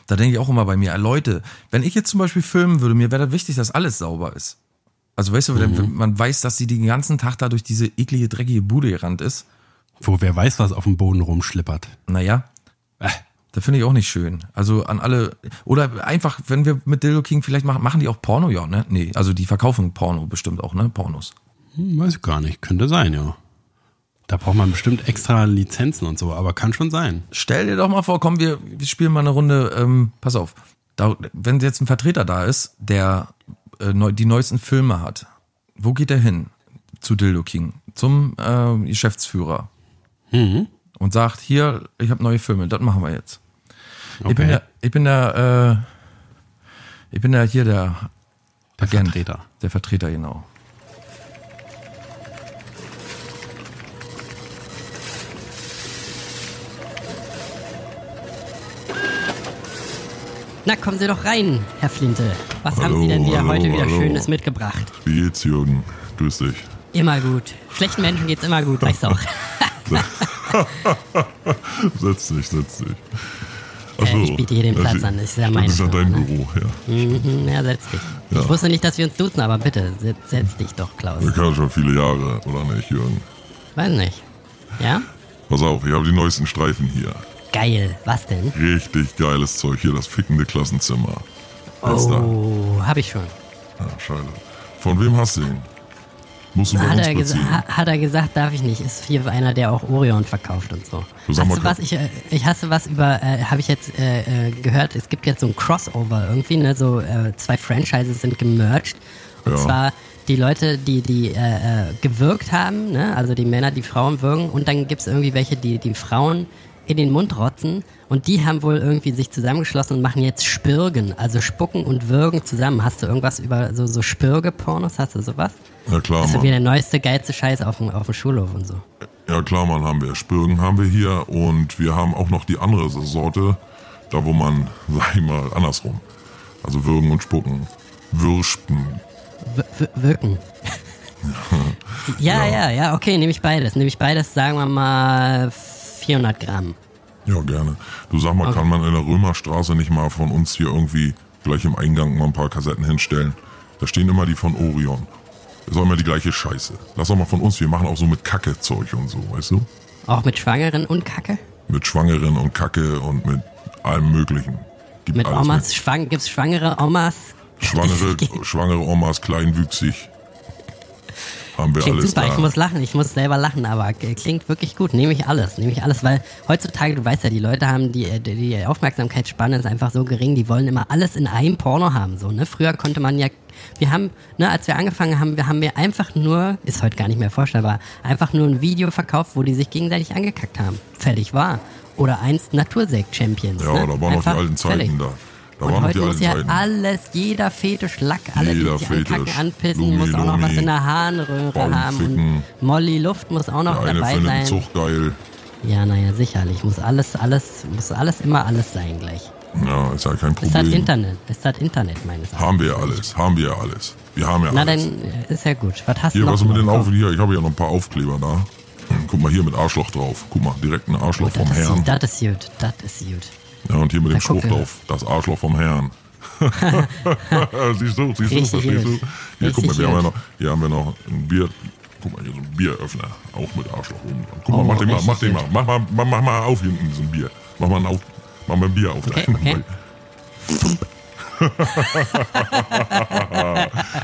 Da denke ich auch immer bei mir, Leute, wenn ich jetzt zum Beispiel filmen würde, mir wäre das wichtig, dass alles sauber ist. Also weißt du, wenn wenn man weiß, dass sie den ganzen Tag da durch diese eklige, dreckige Bude gerannt ist, Wo wer weiß, was auf dem Boden rumschlippert. naja, Äh. Das finde ich auch nicht schön. Also an alle, oder einfach, wenn wir mit Dildo King vielleicht machen, machen die auch Porno, ja, ne? Nee, also die verkaufen Porno bestimmt auch, ne? Pornos. Hm, weiß ich gar nicht. Könnte sein, ja. Da braucht man bestimmt extra Lizenzen und so, aber kann schon sein. Stell dir doch mal vor, komm, wir, wir spielen mal eine Runde, ähm, pass auf, da, wenn jetzt ein Vertreter da ist, der äh, neu, die neuesten Filme hat, wo geht er hin? Zu Dildo King, zum äh, Geschäftsführer Mhm. und sagt, hier, ich habe neue Filme, das machen wir jetzt. Ich bin Okay. der, ich bin der, äh, ich bin der hier der, Der Agent, Vertreter. Der Vertreter, genau. Na, kommen Sie doch rein, Herr Flinte. Was haben Hallo, Sie denn wieder hallo, heute wieder hallo. Schönes mitgebracht? Wie geht's, Jürgen? Grüß dich. Immer gut. Schlechten Menschen geht's immer gut, weißt du auch. Setz dich, setz dich. Äh, ich biete hier den Platz an, das ist ja meine Das ist ja dein ne? Büro, ja. Mhm, ja, setz dich. Ich wusste nicht, dass wir uns duzen, aber bitte, setz, setz dich doch, Klaus. Wir kennen schon viele Jahre, oder nicht, Jürgen? Weiß nicht. Ja? Pass auf, ich habe die neuesten Streifen hier. Geil. Was denn? Richtig geiles Zeug. Hier das fickende Klassenzimmer. Jetzt da. Oh, hab ich schon. Ja, scheiße. Von wem hast du ihn? Musst du bei Hat uns er, beziehen. hat er gesagt, darf ich nicht. Ist hier einer, der auch Orion verkauft und so. Sag Hast mal, du was? Ich, äh, ich hasse was über, äh, habe ich jetzt äh, äh, gehört, es gibt jetzt so ein Crossover irgendwie, ne? So äh, zwei Franchises sind gemerged. Und Ja. zwar die Leute, die, die äh, gewirkt haben, ne? Also die Männer, die Frauen wirken. Und dann gibt's irgendwie welche, die die Frauen in den Mund rotzen. Und die haben wohl irgendwie sich zusammengeschlossen und machen jetzt Spürgen, also Spucken und Würgen zusammen. Hast du irgendwas über so, so Spürge-Pornos? Hast du sowas? Ja klar, Das ist so wie Mann. der neueste geilste Scheiß auf dem, auf dem Schulhof und so. Ja klar, Mann, haben wir. Spürgen haben wir hier und wir haben auch noch die andere Sorte, da wo man, sag ich mal, andersrum. Also würgen und spucken. Würspen. W w wirken. ja, ja, ja, okay, nehme ich beides. Nehme ich beides, sagen wir mal 400 Gramm. Ja, gerne. Du sag mal, kann man in der Römerstraße nicht mal von uns hier irgendwie gleich im Eingang mal ein paar Kassetten hinstellen? Da stehen immer die von Orion. Ist auch immer die gleiche Scheiße. Lass doch mal von uns, wir machen auch so mit Kacke-Zeug und so, weißt du? Auch mit Schwangeren und Kacke? Mit Schwangeren und Kacke und mit allem Möglichen. Gibt Mit Omas, schwang, gibt's schwangere Omas? Schwangere, schwangere Omas, kleinwüchsig. Haben wir Klingt alles super, da. ich muss lachen, ich muss selber lachen, aber klingt wirklich gut. Nehme ich alles, nehme ich alles, weil heutzutage, du weißt ja, die Leute haben die, äh, die die Aufmerksamkeitsspanne ist einfach so gering, die wollen immer alles in einem Porno haben, so, ne? Früher konnte man ja, wir haben, ne, als wir angefangen haben, wir haben wir einfach nur, ist heute gar nicht mehr vorstellbar, einfach nur ein Video verkauft, wo die sich gegenseitig angekackt haben. Fertig war. Oder eins Natursekt-Champions. ja, ne? da waren noch die Einfach alten Zeiten fertig. da. Da Und heute muss ja alles, jeder Fetisch, Lack, alle, Jeder die sich ankacken, Fetisch. anpissen, muss auch noch was Lumi, in der Harnröhre haben. Und. Molly Luft muss auch noch Der dabei sein. den Zug geil. Ja, naja, sicherlich. Muss alles, alles, muss alles immer alles sein gleich. Ja, ist ja kein Ist das Problem. Internet? Ist das Internet meines Erachtens? Haben wir ja alles, haben wir ja alles. Wir haben ja Na, alles. dann äh, ist ja gut. Was hast Hier, du noch? was mit den Komm. Auf hier, ich habe ja noch ein paar Aufkleber da. Guck mal hier mit Arschloch drauf. Guck mal, direkt ein Arschloch vom das, Herrn. das ist gut. Das ist gut. Ja, und hier mit dem Spruch mal. drauf. Das Arschloch vom Herrn. siehst du, siehst du, verstehst du? gut. Hier, guck mal, wir haben ja noch, hier haben wir noch ein Bier. Guck mal, hier so ein Bieröffner. Auch mit Arschloch oben dran. Guck mal, Oh, mach den mal, mach den mal. Mach mal, mach, mach mal auf hinten so ein Bier. Mach mal ein, auf, mach mal ein Bier auf. Okay, okay.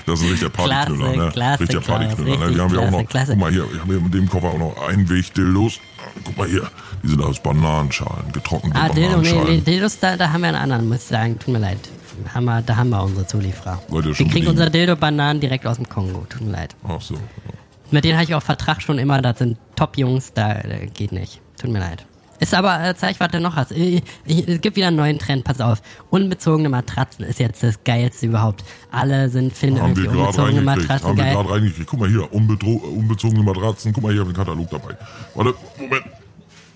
Das ist ein richtiger Partyknüller, ne? klasse, richtiger Partyknüller. Ne? Wir haben ja auch noch, klasse. guck mal hier, wir haben hier in dem Koffer auch noch Einweg-Dildos. Guck mal hier, die sind aus Bananenschalen, getrocknete Ah, Bananenschalen. nee, Dildos, da, da haben wir einen anderen, muss ich sagen. Tut mir leid. Haben wir, da haben wir unsere Zulieferer. Wir kriegen bedient? unsere Dildo-Bananen direkt aus dem Kongo. Tut mir leid. Ach so. Mit denen habe ich auch Vertrag schon immer. Das sind Top-Jungs, da äh, geht nicht. Tut mir leid. Ist aber, äh, zeig, was du noch hast. Ich, ich, es gibt wieder einen neuen Trend, pass auf. Unbezogene Matratzen ist jetzt das Geilste überhaupt. Alle sind, finden Haben wir irgendwie gerade unbezogene. Matratzen Haben wir geil. gerade reingekriegt. Guck mal hier, unbezogene Matratzen. Guck mal, hier habe ich einen Katalog dabei. Warte, Moment.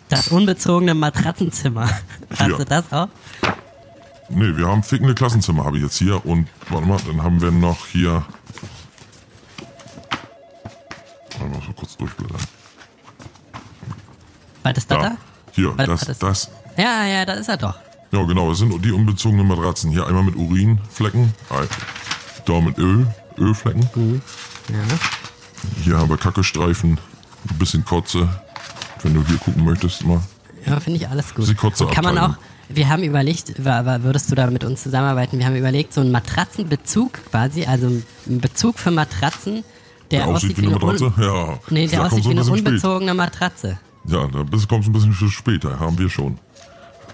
Das unbezogene Matratzenzimmer. Hast Hier. du das auch? Nee, wir haben fickende Klassenzimmer, habe ich jetzt hier. Und warte mal, dann haben wir noch hier. Warte mal, so kurz durchblättern. Was ist das Da. da? Hier, das, ist- das. Ja, ja, das ist er doch. Ja, genau, es sind die unbezogenen Matratzen. Hier einmal mit Urinflecken. Da mit Öl, Ölflecken. Mhm. Ja. Hier haben wir Kackestreifen, ein bisschen Kotze. Wenn du hier gucken möchtest, mal. Ja, finde ich alles gut. Sie Kotze kann man auch, wir haben überlegt, würdest du da mit uns zusammenarbeiten? Wir haben überlegt, so einen Matratzenbezug quasi, also einen Bezug für Matratzen, der, Der aussieht wie eine Matratze? Un Ja. nee, der Da aussieht wie ein eine bisschen spät. unbezogene Matratze. Ja, da kommst du ein bisschen später. Haben wir schon.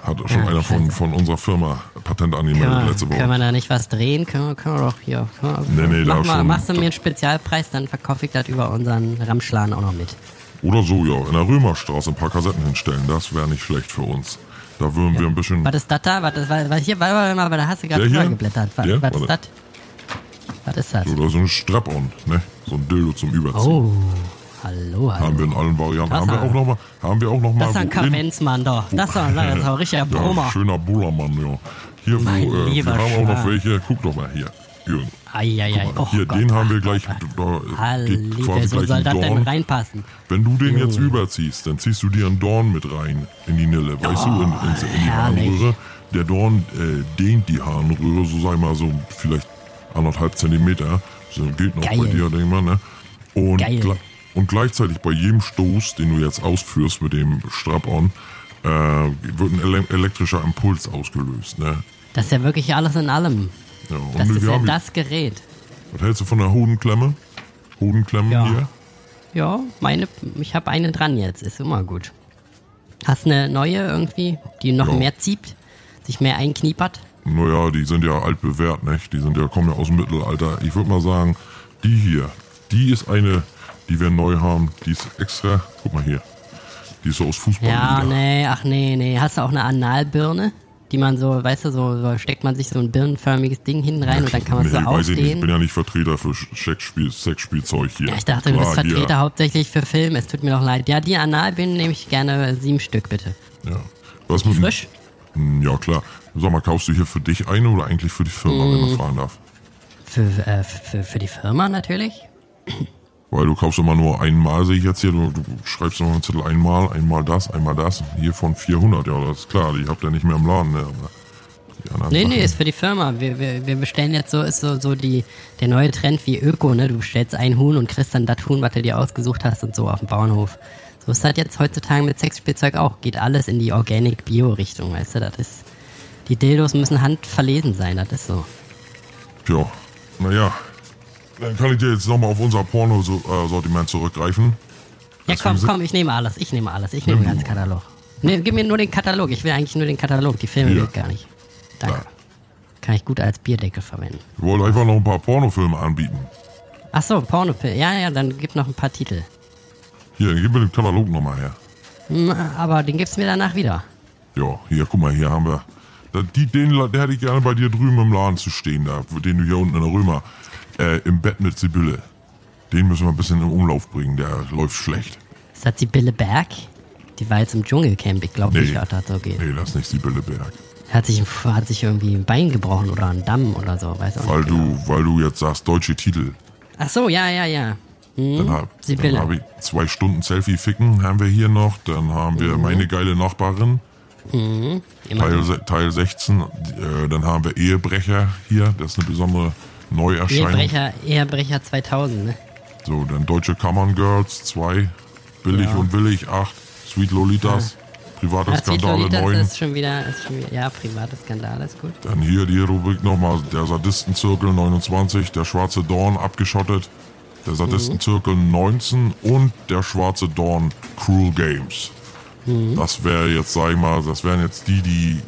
Hat schon Ja, einer von, von unserer Firma Patent angemeldet letzte können wir Woche. da nicht was drehen? Können wir, können wir doch hier. Wir, Nee, nee, da mach mal, schon. Machst du mir einen Spezialpreis, dann verkaufe ich das über unseren Ramschladen auch noch mit. Oder so, ja. In der Römerstraße ein paar Kassetten hinstellen. Das wäre nicht schlecht für uns. Da würden wir ein bisschen. Was ist das da? Was, ist, was, hier, warte mal, da hast du gerade drüber geblättert. Was, was ist das? Was ist das? Oder so ein Strap-on, ne? So ein Dildo zum Überziehen. Oh, hallo, hallo. Haben wir in allen Varianten. Das Haben wir auch noch mal, haben wir auch noch mal Das ist ein Kavenzmann doch. Das ist ein richtiger Ja, Brummer. schöner Bullermann, ja. Hier, wo, äh, wir haben auch noch welche. Guck doch mal hier. Jürgen. Eieiei. Mal, Oh hier, Gott, den haben wir gleich. Gott. Da geht quasi so gleich soll das denn reinpassen? Wenn du den jetzt überziehst, dann ziehst du dir einen Dorn mit rein in die Nille, weißt du, in, in, in die. Harnröhre. Der Dorn äh, dehnt die Harnröhre, so sag ich mal, so vielleicht anderthalb Zentimeter. So geht noch Geil. bei dir, denk ich mal, ne? Und, Geil. Und gleichzeitig bei jedem Stoß, den du jetzt ausführst mit dem Strap-on, äh, wird ein ele elektrischer Impuls ausgelöst, ne? Das ist ja wirklich alles in allem. Ja, und Das ist ja das Gerät. Was hältst du von der Hodenklemme? Hodenklemme Ja. hier? Ja, meine, ich habe eine dran jetzt. Ist immer gut. Hast eine neue irgendwie, die noch Ja. mehr zieht, sich mehr einkniepert? Naja, die sind ja altbewährt, nicht? Die sind ja, kommen ja aus dem Mittelalter. Ich würde mal sagen, die hier, die ist eine, die wir neu haben. Die ist extra, guck mal hier. Die ist so aus Fußball. Ja, nee, ach nee, nee. Hast du auch eine Analbirne? Die man so, weißt du, so, so steckt man sich so ein birnenförmiges Ding hinten rein und dann kann man nee, so weiß ich nicht. Ich bin ja nicht Vertreter für Sexspiel, Sexspielzeug hier. Ja, ich dachte, du bist Klar. Vertreter hauptsächlich für Film. Es tut mir doch leid. Ja, die Analbirnen nehme ich gerne sieben Stück, bitte. Ja. Was mit Frisch? Hm, Ja, klar. Sag mal, kaufst du hier für dich eine oder eigentlich für die Firma, wenn Mm. man fragen darf? Für, äh, für, für die Firma natürlich. Weil du kaufst immer nur einmal, sehe ich jetzt hier. Du, du schreibst immer einen Zettel einmal, einmal das, einmal das. Hier von 400, ja, das ist klar. Die habt ihr nicht mehr im Laden, ne? Nee, Sachen- nee, ist für die Firma. Wir, wir, wir bestellen jetzt so, ist so, so die, der neue Trend wie Öko, ne? Du bestellst ein Huhn und kriegst dann das Huhn, was du dir ausgesucht hast und so auf dem Bauernhof. So ist das jetzt heutzutage mit Sexspielzeug auch. Geht alles in die Organic-Bio-Richtung, weißt du? Das ist, die Dildos müssen handverlesen sein, das ist so. Ja, naja. Dann kann ich dir jetzt nochmal auf unser Porno-Sortiment zurückgreifen. Ja, komm, komm, ich nehme alles. Ich nehme alles. Ich nehme den ganzen. Katalog. Nee, gib mir nur den Katalog. Ich will eigentlich nur den Katalog. Die Filme will ich gar nicht. Danke. Ja. Kann ich gut als Bierdeckel verwenden. Ich wollte einfach noch ein paar Pornofilme anbieten. Ach so, Pornofilm. Ja, ja, dann gib noch ein paar Titel. Hier, gib mir den Katalog nochmal her. Hm, Aber den gibst du mir danach wieder. Ja, hier, guck mal, hier haben wir. Die, den, der hätte ich gerne bei dir drüben im Laden zu stehen, da, den du hier unten in der Römer. Äh, Im Bett mit Sibylle. Den müssen wir ein bisschen im Umlauf bringen, der läuft schlecht. Ist das die Bille Berg? Die war jetzt im Dschungelcamp. Ich glaube Nee. nicht, dass das so geht. Nee, das ist nicht Sibylle Berg. Hat sich, hat sich irgendwie ein Bein gebrochen oder ein Damm oder so. Weiß auch Weil nicht genau. du, weil du jetzt sagst, deutsche Titel. Ach so, ja, ja, ja. Hm, Dann habe Sibylle. hab ich zwei Stunden Selfie ficken, haben wir hier noch. Dann haben wir Mhm. meine geile Nachbarin. Teil, Immer se- Teil 16. Äh, dann haben wir Ehebrecher hier. Das ist eine besondere Neuerscheinung. Ehebrecher, Ehebrecher 2000, ne? So, dann Deutsche Kammern Girls 2. Billig Ja. und Willig 8. Sweet Lolitas. Private Das Skandale Titulita 9. ist schon wieder, ist schon wieder, ja, private Skandale ist gut. Dann hier die Rubrik nochmal, der Sadistenzirkel 29, der Schwarze Dorn abgeschottet, der Sadistenzirkel 19 und der Schwarze Dorn Cruel Games. Das wäre jetzt, sag ich mal, das wären jetzt die, die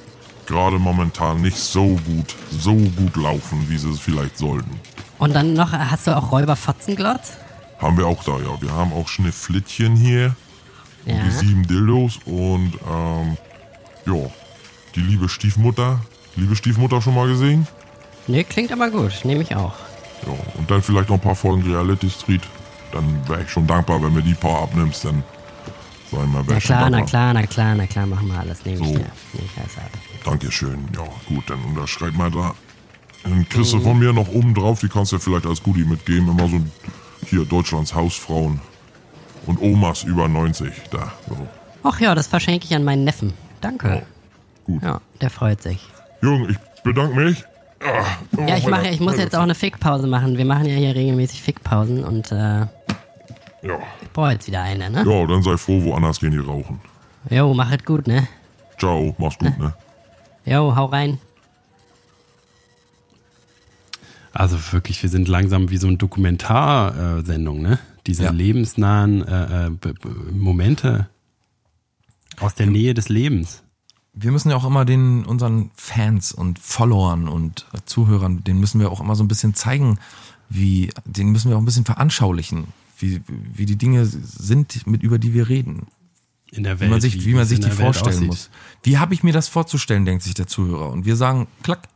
gerade momentan nicht so gut, so gut laufen, wie sie es vielleicht sollten. Und dann noch, hast du auch Räuber Fotzenglotz? Haben wir auch da, ja. Wir haben auch Schnifflittchen hier, Ja. die sieben Dildos und ähm, ja, die liebe Stiefmutter. Liebe Stiefmutter schon mal gesehen? Nee, klingt aber gut, nehme ich auch. Ja, und dann vielleicht noch ein paar Folgen Reality Street. Dann wäre ich schon dankbar, wenn mir die paar abnimmst, dann ich mal, Na ich klar, na klar, na klar, na klar, machen wir alles, nehme ich So. dir. Nehm ich alles ab. Dankeschön. Ja, gut, dann unterschreib mal da. Dann kriegst du von mir noch oben drauf, die kannst du ja vielleicht als Goodie mitgeben. Immer so hier Deutschlands Hausfrauen und Omas über 90. Da, so. Ach ja, das verschenke ich an meinen Neffen. Danke. Gut. Ja, der freut sich. Jürgen, ich bedanke mich. Ja, ich mache, ich muss jetzt auch eine Fickpause machen. Wir machen ja hier regelmäßig Fickpausen und äh, Ja. ich brauche jetzt wieder eine, ne? ja, dann sei froh, woanders gehen die rauchen. Jo, mach es gut, ne? Ciao, mach's gut, ne? Jo, hau rein. Also wirklich, wir sind langsam wie so eine Dokumentarsendung, ne? Diese Ja. lebensnahen äh, äh, B- B- Momente aus der Nähe des Lebens. Wir müssen ja auch immer den unseren Fans und Followern und Zuhörern, denen müssen wir auch immer so ein bisschen zeigen, wie, den müssen wir auch ein bisschen veranschaulichen, wie, wie die Dinge sind, mit über die wir reden. In der Wie Welt. man sich, wie man sich die vorstellen aussieht. muss. Wie habe ich mir das vorzustellen, denkt sich der Zuhörer. Und wir sagen, klack,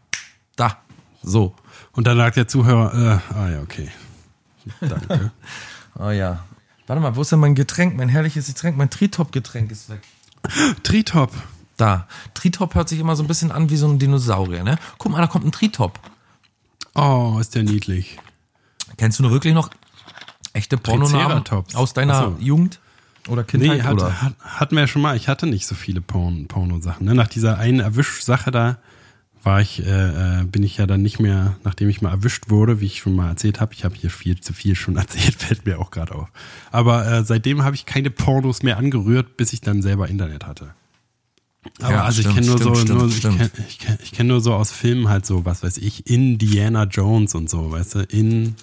da, so. Und dann sagt der Zuhörer, äh, ah ja, okay. Danke. Oh ja. Warte mal, wo ist denn mein Getränk, mein herrliches Getränk? Mein Tritop-Getränk ist weg. Tritop. Da. Tritop hört sich immer so ein bisschen an wie so ein Dinosaurier, ne? Guck mal, da kommt ein Tritop. Oh, ist der niedlich. Kennst du nur wirklich noch echte Pornonamen aus deiner so. Jugend oder Kindheit? Nee, hat, oder? hat, hatten wir ja schon mal. Ich hatte nicht so viele Porn- Porno-Sachen. Ne? Nach dieser einen Erwisch-Sache da war ich, äh, äh, bin ich ja dann nicht mehr, nachdem ich mal erwischt wurde, wie ich schon mal erzählt habe. Ich habe hier viel zu viel schon erzählt, fällt mir auch gerade auf. Aber äh, seitdem habe ich keine Pornos mehr angerührt, bis ich dann selber Internet hatte. Aber Ja, also stimmt, ich kenne nur stimmt, so, stimmt, nur, ich kenne ich kenn, ich kenn nur so aus Filmen halt so, was weiß ich, Indiana Jones und so, weißt du, in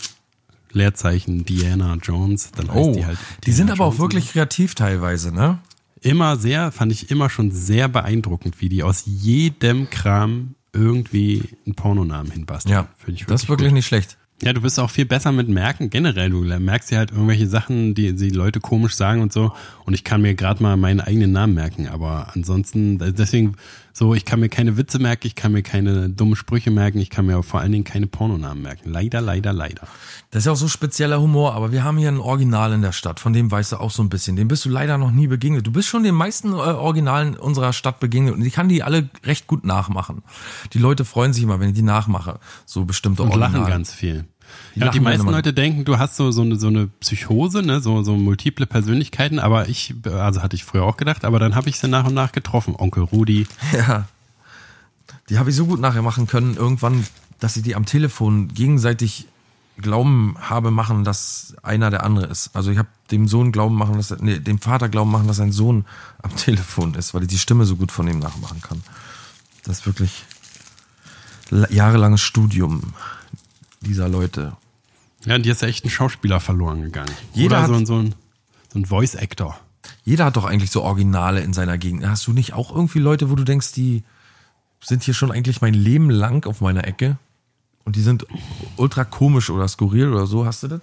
Leerzeichen Diana Jones, dann heißt Oh, die halt. die sind Diana aber auch Jones. wirklich kreativ teilweise, ne? immer sehr, fand ich immer schon sehr beeindruckend, wie die aus jedem Kram irgendwie einen Pornonamen hinbasteln. Ja, Finde ich das ist wirklich gut. nicht schlecht. Ja, du bist auch viel besser mit Merken generell. Du merkst ja halt irgendwelche Sachen, die die Leute komisch sagen und so. Und ich kann mir gerade mal meinen eigenen Namen merken. Aber ansonsten, deswegen so, ich kann mir keine Witze merken, ich kann mir keine dummen Sprüche merken, ich kann mir aber vor allen Dingen keine Pornonamen merken. Leider, leider, leider. Das ist ja auch so spezieller Humor, aber wir haben hier ein Original in der Stadt, von dem weißt du auch so ein bisschen. Dem bist du leider noch nie begegnet. Du bist schon den meisten äh, Originalen unserer Stadt begegnet und ich kann die alle recht gut nachmachen. Die Leute freuen sich immer, wenn ich die nachmache, so bestimmte Und Originale. lachen ganz viel. Die ja, die meisten. Leute denken, du hast so, so, eine, so eine Psychose, ne? so, so multiple Persönlichkeiten, aber ich, also hatte ich früher auch gedacht, aber dann habe ich sie nach und nach getroffen. Onkel Rudi. Ja. Die habe ich so gut nachher machen können, irgendwann, dass ich die am Telefon gegenseitig Glauben habe machen, dass einer der andere ist. Also ich habe dem Sohn Glauben machen, dass nee, dem Vater Glauben machen, dass sein Sohn am Telefon ist, weil ich die Stimme so gut von ihm nachmachen kann. Das ist wirklich la- jahrelanges Studium dieser Leute. Ja, dir ist ja echt ein Schauspieler verloren gegangen. Jeder Oder hat- so, ein- so ein, so ein Voice-Actor. Jeder hat doch eigentlich so Originale in seiner Gegend. Hast du nicht auch irgendwie Leute, wo du denkst, die sind hier schon eigentlich mein Leben lang auf meiner Ecke und die sind ultra komisch oder skurril oder so? Hast du das?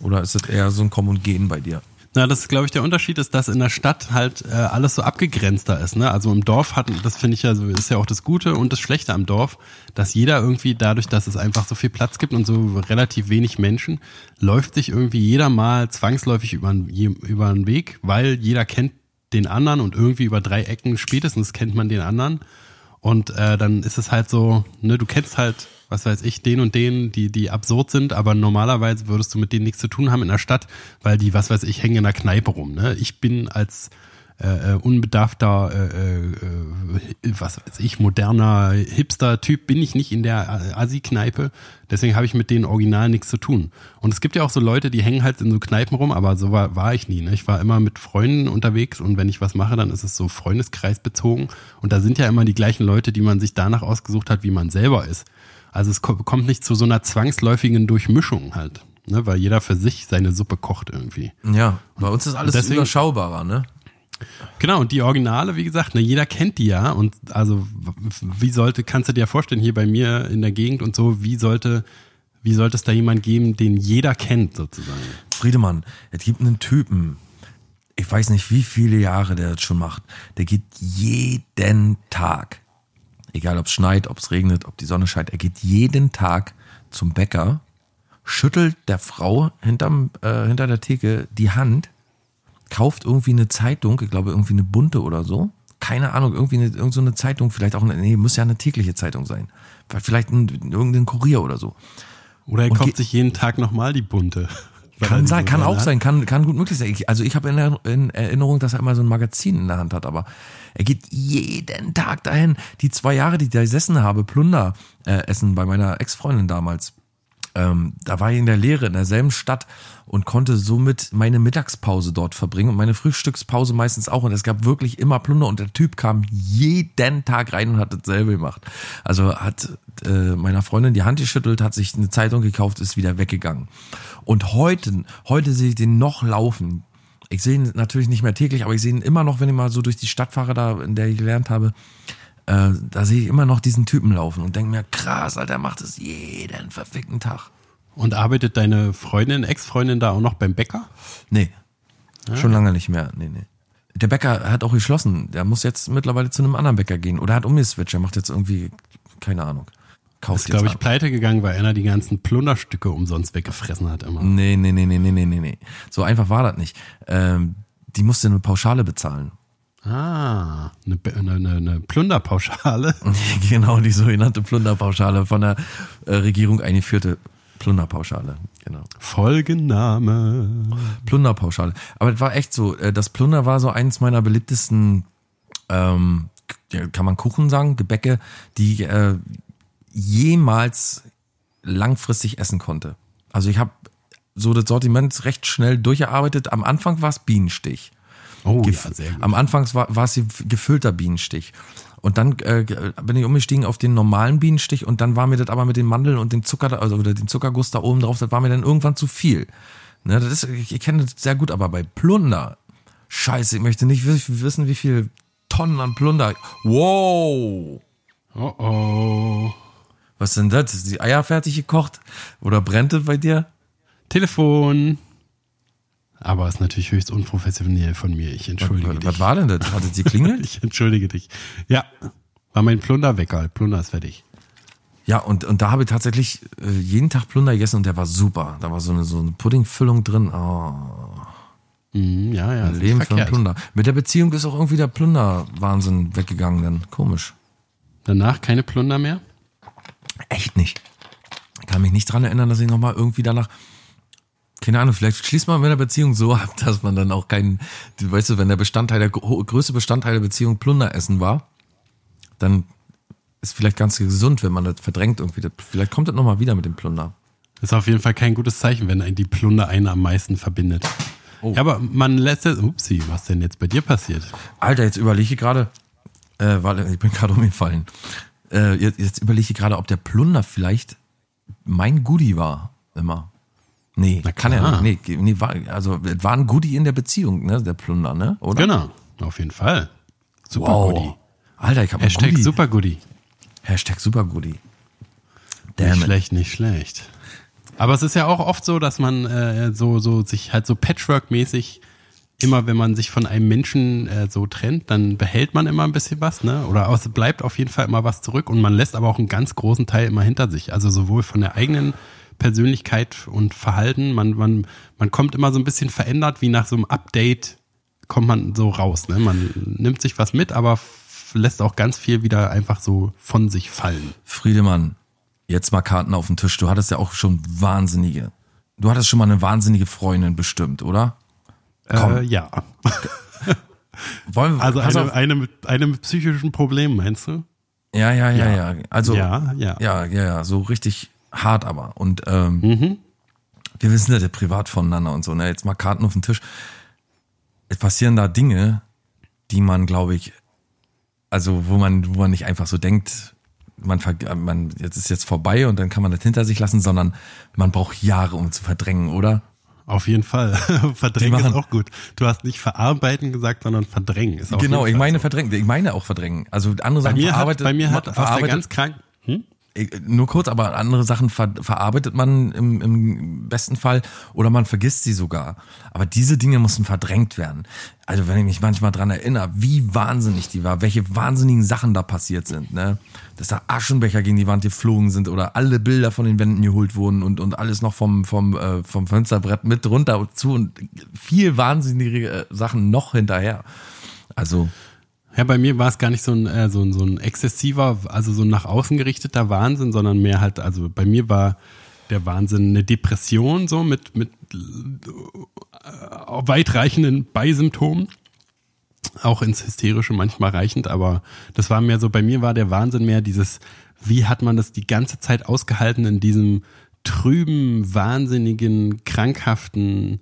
Oder ist das eher so ein Kommen und Gehen bei dir? Na, das ist, glaube ich, der Unterschied ist, dass in der Stadt halt äh, alles so abgegrenzter ist. Ne? Also im Dorf hat, das finde ich ja so, ist ja auch das Gute und das Schlechte am Dorf, dass jeder irgendwie dadurch, dass es einfach so viel Platz gibt und so relativ wenig Menschen, läuft sich irgendwie jeder mal zwangsläufig über, über einen Weg, weil jeder kennt den anderen und irgendwie über drei Ecken spätestens kennt man den anderen. Und äh, dann ist es halt so, ne, du kennst halt, was weiß ich, den und den, die, die absurd sind, aber normalerweise würdest du mit denen nichts zu tun haben in der Stadt, weil die, was weiß ich, hängen in der Kneipe rum. Ne? Ich bin als äh, äh, unbedarfter, äh, äh, was weiß ich, moderner Hipster-Typ bin ich nicht in der Assi-Kneipe. Deswegen habe ich mit denen original nichts zu tun. Und es gibt ja auch so Leute, die hängen halt in so Kneipen rum, aber so war, war ich nie. Ne? Ich war immer mit Freunden unterwegs und wenn ich was mache, dann ist es so freundeskreisbezogen. Und da sind ja immer die gleichen Leute, die man sich danach ausgesucht hat, wie man selber ist. Also es kommt nicht zu so einer zwangsläufigen Durchmischung halt. Ne, weil jeder für sich seine Suppe kocht irgendwie. Ja, bei uns ist alles deswegen- überschaubarer, ne? Genau, und die Originale, wie gesagt, ne, jeder kennt die ja. Und also, wie sollte, kannst du dir vorstellen, hier bei mir in der Gegend und so, wie sollte, wie sollte es da jemand geben, den jeder kennt, sozusagen? Friedemann, es gibt einen Typen, ich weiß nicht, wie viele Jahre der das schon macht, der geht jeden Tag, egal ob es schneit, ob es regnet, ob die Sonne scheint, er geht jeden Tag zum Bäcker, schüttelt der Frau hinterm, äh, hinter der Theke die Hand, kauft irgendwie eine Zeitung, ich glaube irgendwie eine bunte oder so, keine Ahnung, irgendwie eine, irgend so eine Zeitung, vielleicht auch eine, nee, muss ja eine tägliche Zeitung sein, vielleicht ein, irgendein Kurier oder so. Oder er Und kauft sich jeden Tag nochmal die bunte. Kann sein, kann auch hat. sein, kann, kann gut möglich sein. Ich, also ich habe in, in Erinnerung, dass er immer so ein Magazin in der Hand hat, aber er geht jeden Tag dahin. Die zwei Jahre, die ich da gesessen habe, Plunder äh, essen bei meiner Ex-Freundin damals. Ähm, da war ich in der Lehre in derselben Stadt und konnte somit meine Mittagspause dort verbringen und meine Frühstückspause meistens auch. Und es gab wirklich immer Plunder und der Typ kam jeden Tag rein und hat dasselbe gemacht. Also hat äh, meiner Freundin die Hand geschüttelt, hat sich eine Zeitung gekauft, ist wieder weggegangen. Und heute, heute sehe ich den noch laufen. Ich sehe ihn natürlich nicht mehr täglich, aber ich sehe ihn immer noch, wenn ich mal so durch die Stadt fahre, da in der ich gelernt habe, äh, da sehe ich immer noch diesen Typen laufen und denke mir, krass, Alter, macht es jeden verfickten Tag. Und arbeitet deine Freundin, Ex-Freundin da auch noch beim Bäcker? Nee, schon lange nicht mehr. Nee, nee. Der Bäcker hat auch geschlossen. Der muss jetzt mittlerweile zu einem anderen Bäcker gehen. Oder hat umgeswitcht. Er macht jetzt irgendwie, keine Ahnung. Kauft Ist, glaube ich, ab. pleite gegangen, weil einer die ganzen Plunderstücke umsonst weggefressen hat immer. Nee, nee, nee, nee, nee, nee, nee, nee. So einfach war das nicht. Ähm, die musste eine Pauschale bezahlen. Ah, eine, eine, eine, Plunderpauschale. genau, die sogenannte Plunderpauschale von der äh, Regierung eingeführte Plunderpauschale. Genau. Folgenname. Plunderpauschale. Aber es war echt so, äh, das Plunder war so eins meiner beliebtesten, ähm, kann man Kuchen sagen, Gebäcke, die ich äh, jemals langfristig essen konnte. Also ich habe so das Sortiment recht schnell durchgearbeitet. Am Anfang war es Bienenstich. Oh, Gef- ja, sehr gut. Am Anfang war, war es gefüllter Bienenstich. Und dann äh, bin ich umgestiegen auf den normalen Bienenstich und dann war mir das aber mit den Mandeln und dem Zucker, also dem Zuckerguss da oben drauf, das war mir dann irgendwann zu viel. Ne, das ist, ich, ich kenne das sehr gut, aber bei Plunder, scheiße, ich möchte nicht wiss- wissen, wie viel Tonnen an Plunder. Wow! Oh oh. Was sind das? Ist die Eier fertig gekocht? Oder brennt das bei dir? Telefon. Aber ist natürlich höchst unprofessionell von mir. Ich entschuldige was, dich. was war denn das? Hat es geklingelt? Ich entschuldige dich. Ja, war mein Plunderwecker. Plunder ist fertig. Ja, und, und da habe ich tatsächlich äh, jeden Tag Plunder gegessen und der war super. Da war so eine, so eine Puddingfüllung drin. Oh, Mhm, ja, ja. Leben verkehrt. Plunder. Mit der Beziehung ist auch irgendwie der Plunder-Wahnsinn weggegangen dann. Komisch. Danach keine Plunder mehr? Echt nicht. Ich kann mich nicht dran erinnern, dass ich nochmal irgendwie danach. Keine Ahnung, vielleicht schließt man mit der Beziehung so ab, dass man dann auch keinen, weißt du, wenn der Bestandteil, der größte Bestandteil der Beziehung Plunder essen war, dann ist vielleicht ganz gesund, wenn man das verdrängt irgendwie. Das, vielleicht kommt das nochmal wieder mit dem Plunder. Ist auf jeden Fall kein gutes Zeichen, wenn ein die Plunder einen am meisten verbindet. Oh. Ja, aber man lässt es. Upsi, was denn jetzt bei dir passiert? Alter, jetzt überlege ich gerade, äh, warte, ich bin gerade umgefallen. Äh, jetzt, jetzt überlege ich gerade, ob der Plunder vielleicht mein Goodie war, immer. Nee, Na kann er nicht. Nee, nee, war, also, es war ein Goodie in der Beziehung, ne, der Plunder, ne, oder? Genau, auf jeden Fall. Super Wow. Goodie. Alter, ich habe Hashtag Goodie. Super Goodie. Hashtag Super Goodie. Nicht Damn it. schlecht, nicht schlecht. Aber es ist ja auch oft so, dass man äh, so, so sich halt so Patchwork-mäßig immer, wenn man sich von einem Menschen äh, so trennt, dann behält man immer ein bisschen was, ne? Oder es bleibt auf jeden Fall immer was zurück und man lässt aber auch einen ganz großen Teil immer hinter sich. Also sowohl von der eigenen Persönlichkeit und Verhalten, man, man, man kommt immer so ein bisschen verändert, wie nach so einem Update kommt man so raus, ne? Man nimmt sich was mit, aber lässt auch ganz viel wieder einfach so von sich fallen. Friedemann, jetzt mal Karten auf den Tisch. Du hattest ja auch schon wahnsinnige. Du hattest schon mal eine wahnsinnige Freundin bestimmt, oder? Komm. Äh, ja. Wollen wir, Also eine, eine, mit, eine mit psychischen Problemen, meinst du? Ja, ja, ja, Ja. ja. Also, Ja, ja. ja, ja, ja, so richtig hart aber. Und ähm, Mhm. wir wissen ja der privat voneinander und so, ne? Jetzt mal Karten auf den Tisch. Es passieren da Dinge, die man, glaube ich, also wo man, wo man nicht einfach so denkt, man, man, jetzt ist jetzt vorbei und dann kann man das hinter sich lassen, sondern man braucht Jahre, um zu verdrängen, oder? Auf jeden Fall. Verdrängen Die ist machen- auch gut. Du hast nicht verarbeiten gesagt, sondern verdrängen ist auf genau, jeden ich meine so. verdrängen, ich meine auch verdrängen. Also andere Bei Sachen mir hat, verarbeitet, bei mir hat aus der verarbeitet, ganz krank. Äh, Nur kurz, aber andere Sachen ver verarbeitet man im, im besten Fall oder man vergisst sie sogar. Aber diese Dinge müssen verdrängt werden. Also wenn ich mich manchmal dran erinnere, wie wahnsinnig die war, welche wahnsinnigen Sachen da passiert sind, ne? Dass da Aschenbecher gegen die Wand geflogen sind oder alle Bilder von den Wänden geholt wurden und, und alles noch vom, vom, äh, vom Fensterbrett mit runter und zu und viel wahnsinnige äh, Sachen noch hinterher. Also, Ja, bei mir war es gar nicht so ein, äh, so, ein, so ein exzessiver, also so ein nach außen gerichteter Wahnsinn, sondern mehr halt, also bei mir war der Wahnsinn eine Depression so mit, mit äh, weitreichenden Beisymptomen. Auch ins Hysterische manchmal reichend, aber das war mehr so, bei mir war der Wahnsinn mehr dieses, wie hat man das die ganze Zeit ausgehalten in diesem trüben, wahnsinnigen, krankhaften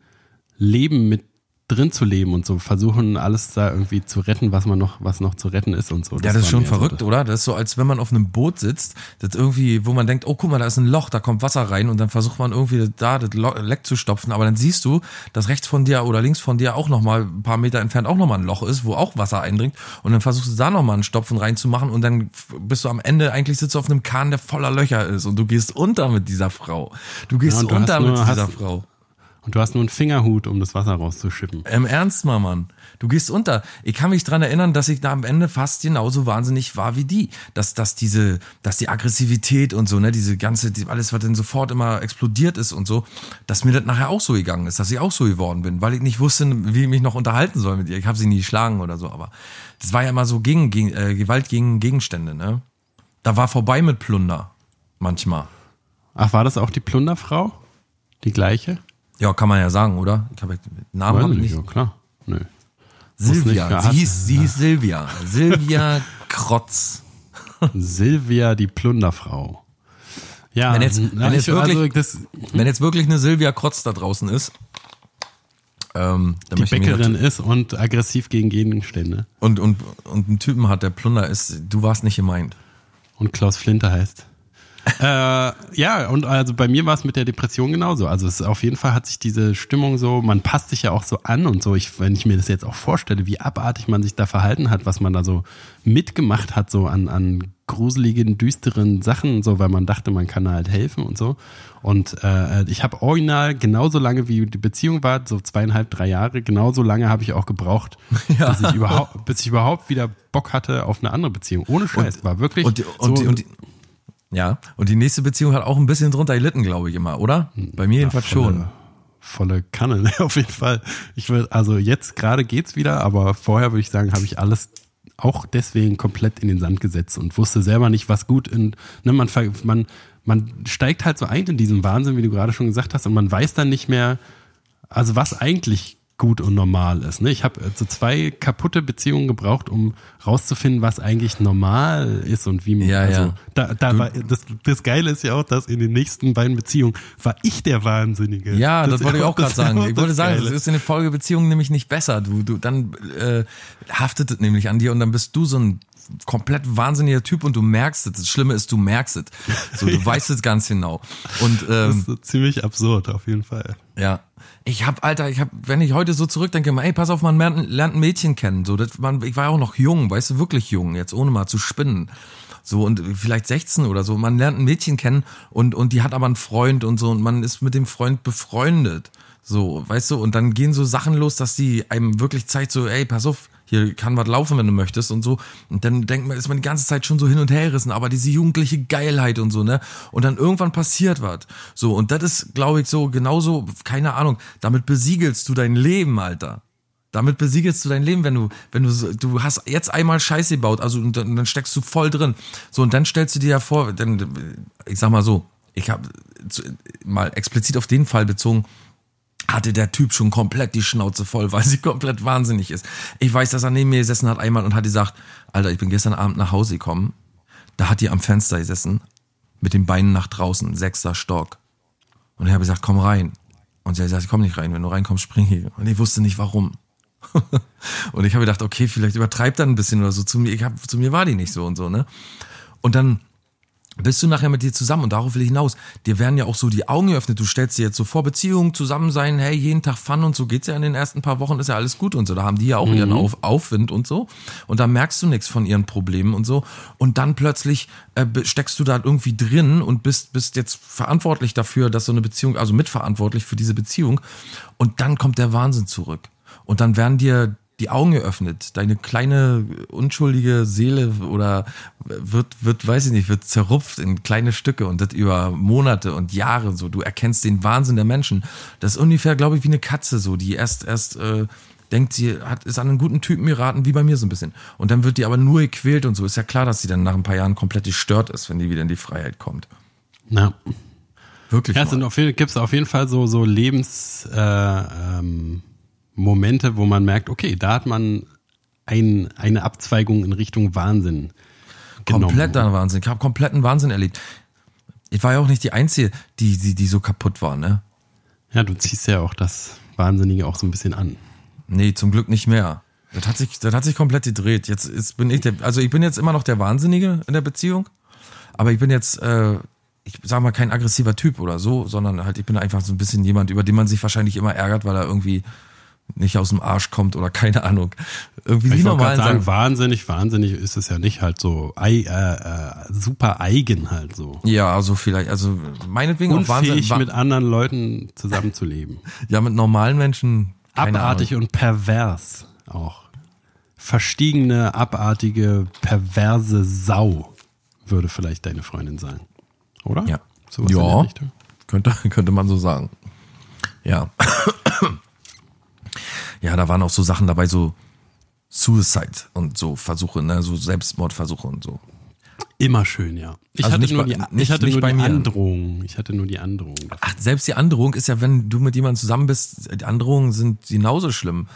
Leben mit drin zu leben und so versuchen alles da irgendwie zu retten, was man noch, was noch zu retten ist und so. Ja, das ist schon mehr so verrückt, oder? Das ist so, als wenn man auf einem Boot sitzt, das irgendwie, wo man denkt, oh, guck mal, da ist ein Loch, da kommt Wasser rein und dann versucht man irgendwie da das Leck zu stopfen, aber dann siehst du, dass rechts von dir oder links von dir auch nochmal ein paar Meter entfernt auch nochmal ein Loch ist, wo auch Wasser eindringt und dann versuchst du da nochmal einen Stopfen reinzumachen und dann bist du am Ende, eigentlich sitzt du auf einem Kahn, der voller Löcher ist und du gehst unter mit dieser Frau. Du gehst Ja, du unter hast mit nur- dieser hast- Frau. Und du hast nur einen Fingerhut, um das Wasser rauszuschippen. Im Ernst mal, Mann. Du gehst unter. Ich kann mich dran erinnern, dass ich da am Ende fast genauso wahnsinnig war wie die. Dass, dass diese, dass die Aggressivität und so, ne, diese ganze, die, alles, was dann sofort immer explodiert ist und so, dass mir das nachher auch so gegangen ist, dass ich auch so geworden bin, weil ich nicht wusste, wie ich mich noch unterhalten soll mit ihr. Ich habe sie nie geschlagen oder so, aber das war ja immer so gegen, gegen äh, Gewalt gegen Gegenstände, ne? Da war vorbei mit Plunder. Manchmal. Ach, war das auch die Plunderfrau? Die gleiche? Ja, kann man ja sagen, oder? Ich habe Namen hab ich ich nicht. ja, klar. Nö. Silvia. sie, hieß, sie hieß Silvia. Silvia Krotz. Silvia, die Plunderfrau. Ja, Wenn jetzt- wenn jetzt ich, also wirklich- das, Wenn jetzt wirklich eine Silvia Krotz da draußen ist, ähm, die Bäckerin ist und aggressiv gegen Gegenstände und, und, und einen Typen hat, der Plunder ist, du warst nicht gemeint. und Klaus Flinte heißt. Äh, ja, und also bei mir war es mit der Depression genauso. Also es auf jeden Fall hat sich diese Stimmung so, man passt sich ja auch so an und so. Ich, wenn ich mir das jetzt auch vorstelle, wie abartig man sich da verhalten hat, was man da so mitgemacht hat, so an, an gruseligen, düsteren Sachen, und so, weil man dachte, man kann da halt helfen und so. Und äh, ich habe original genauso lange wie die Beziehung war, so zweieinhalb, drei Jahre, genauso lange habe ich auch gebraucht, bis, ich überhaupt, bis ich überhaupt wieder Bock hatte auf eine andere Beziehung. Ohne Scheiß, war wirklich Und, und, so, und, die- ja, und die nächste Beziehung hat auch ein bisschen drunter gelitten, glaube ich immer, oder? Bei mir jedenfalls volle, schon. Volle Kanne, ne, auf jeden Fall. Ich will, also jetzt gerade geht's wieder, aber vorher würde ich sagen, habe ich alles auch deswegen komplett in den Sand gesetzt und wusste selber nicht, was gut in, ne, man, man, man steigt halt so ein in diesen Wahnsinn, wie du gerade schon gesagt hast, und man weiß dann nicht mehr, also was eigentlich gut und normal ist. Ne? Ich habe so zwei kaputte Beziehungen gebraucht, um rauszufinden, was eigentlich normal ist und wie man. Ja, also, ja. Da, da war, das, das Geile ist ja auch, dass in den nächsten beiden Beziehungen war ich der Wahnsinnige. Ja, das, wollte ich auch gerade das sagen. Ich wollte das sagen, das Geile. ist in der Folgebeziehung nämlich nicht besser. Du, du, dann äh, haftet es nämlich an dir und dann bist du so ein komplett wahnsinniger Typ und du merkst es. Das Schlimme ist, du merkst es. So, du weißt es ganz genau. Und Das ähm, ist so ziemlich absurd, auf jeden Fall. Ja. Ich hab, Alter, ich hab, wenn ich heute so zurückdenke, ey, pass auf, man lernt, ein Mädchen kennen. So, das, man, ich war auch noch jung, weißt du, wirklich jung, jetzt ohne mal zu spinnen. So, und vielleicht 16 oder so. Man lernt ein Mädchen kennen und, und die hat aber einen Freund und so und man ist mit dem Freund befreundet. So, weißt du, und dann gehen so Sachen los, dass die einem wirklich zeigt, so, ey, pass auf, hier kann was laufen, wenn du möchtest und so. Und dann denkt man, ist man die ganze Zeit schon so hin und her gerissen, aber diese jugendliche Geilheit und so, ne? Und dann irgendwann passiert was. So, und das ist, glaube ich, so genauso, keine Ahnung, damit besiegelst du dein Leben, Alter. Damit besiegelst du dein Leben, wenn du, wenn du, du hast jetzt einmal Scheiße gebaut, also und dann, dann steckst du voll drin. So, und dann stellst du dir ja vor, denn, ich sag mal so, ich habe mal explizit auf den Fall bezogen, hatte der Typ schon komplett die Schnauze voll, weil sie komplett wahnsinnig ist. Ich weiß, dass er neben mir gesessen hat einmal und hat gesagt, Alter, ich bin gestern Abend nach Hause gekommen, da hat die am Fenster gesessen, mit den Beinen nach draußen, sechster Stock. Und ich habe gesagt, komm rein. Und sie hat gesagt, ich komm nicht rein, wenn du reinkommst, spring hier. Und ich wusste nicht warum. und ich habe gedacht, okay, vielleicht übertreibt er ein bisschen oder so. Zu mir, ich hab, zu mir war die nicht so und so, ne? Und dann bist du nachher mit dir zusammen und darauf will ich hinaus. Dir werden ja auch so die Augen geöffnet. Du stellst dir jetzt so vor, Beziehungen zusammen sein, hey, jeden Tag Fun und so geht's ja in den ersten paar Wochen, ist ja alles gut und so. Da haben die ja auch mhm. ihren Auf Aufwind und so. Und da merkst du nichts von ihren Problemen und so. Und dann plötzlich äh, steckst du da irgendwie drin und bist, bist jetzt verantwortlich dafür, dass so eine Beziehung, also mitverantwortlich für diese Beziehung. Und dann kommt der Wahnsinn zurück. Und dann werden dir die Augen geöffnet. Deine kleine unschuldige Seele oder wird, wird, weiß ich nicht, wird zerrupft in kleine Stücke und das über Monate und Jahre so. Du erkennst den Wahnsinn der Menschen. Das ist ungefähr, glaube ich, wie eine Katze so, die erst, erst, äh, denkt, sie hat, ist an einen guten Typen geraten, wie bei mir so ein bisschen. Und dann wird die aber nur gequält und so. Ist ja klar, dass sie dann nach ein paar Jahren komplett gestört ist, wenn die wieder in die Freiheit kommt. Na. Wirklich. Ja, es gibt auf jeden Fall so, so Lebens, äh, ähm, Momente, wo man merkt, okay, da hat man ein, eine Abzweigung in Richtung Wahnsinn. Genommen. Kompletter Wahnsinn. Ich habe kompletten Wahnsinn erlebt. Ich war ja auch nicht die Einzige, die, die, die so kaputt war, ne? Ja, du ziehst ja auch das Wahnsinnige auch so ein bisschen an. Nee, zum Glück nicht mehr. Das hat sich, das hat sich komplett gedreht. Jetzt ist, bin ich der, also ich bin jetzt immer noch der Wahnsinnige in der Beziehung, aber ich bin jetzt, äh, ich sag mal, kein aggressiver Typ oder so, sondern halt, ich bin einfach so ein bisschen jemand, über den man sich wahrscheinlich immer ärgert, weil er irgendwie nicht aus dem Arsch kommt oder keine Ahnung. Irgendwie ich normal sagen, wahnsinnig, wahnsinnig ist es ja nicht halt so äh, äh, super eigen halt so. Ja, also vielleicht, also meinetwegen Unfähig auch wahnsinnig mit anderen Leuten zusammenzuleben. ja, mit normalen Menschen. Abartig Ahnung. und pervers auch. Verstiegene, abartige, perverse Sau, würde vielleicht deine Freundin sagen. Oder? Ja. Sowas ja, könnte, könnte man so sagen. Ja ja, da waren auch so Sachen dabei, so Suicide und so Versuche, ne, so Selbstmordversuche und so. Immer schön, ja. Ich also hatte nur bei, die, ich hatte nur die Androhung. Ich hatte nur die Androhung. Ach, selbst die Androhung ist ja, wenn du mit jemandem zusammen bist, die Androhungen sind genauso schlimm.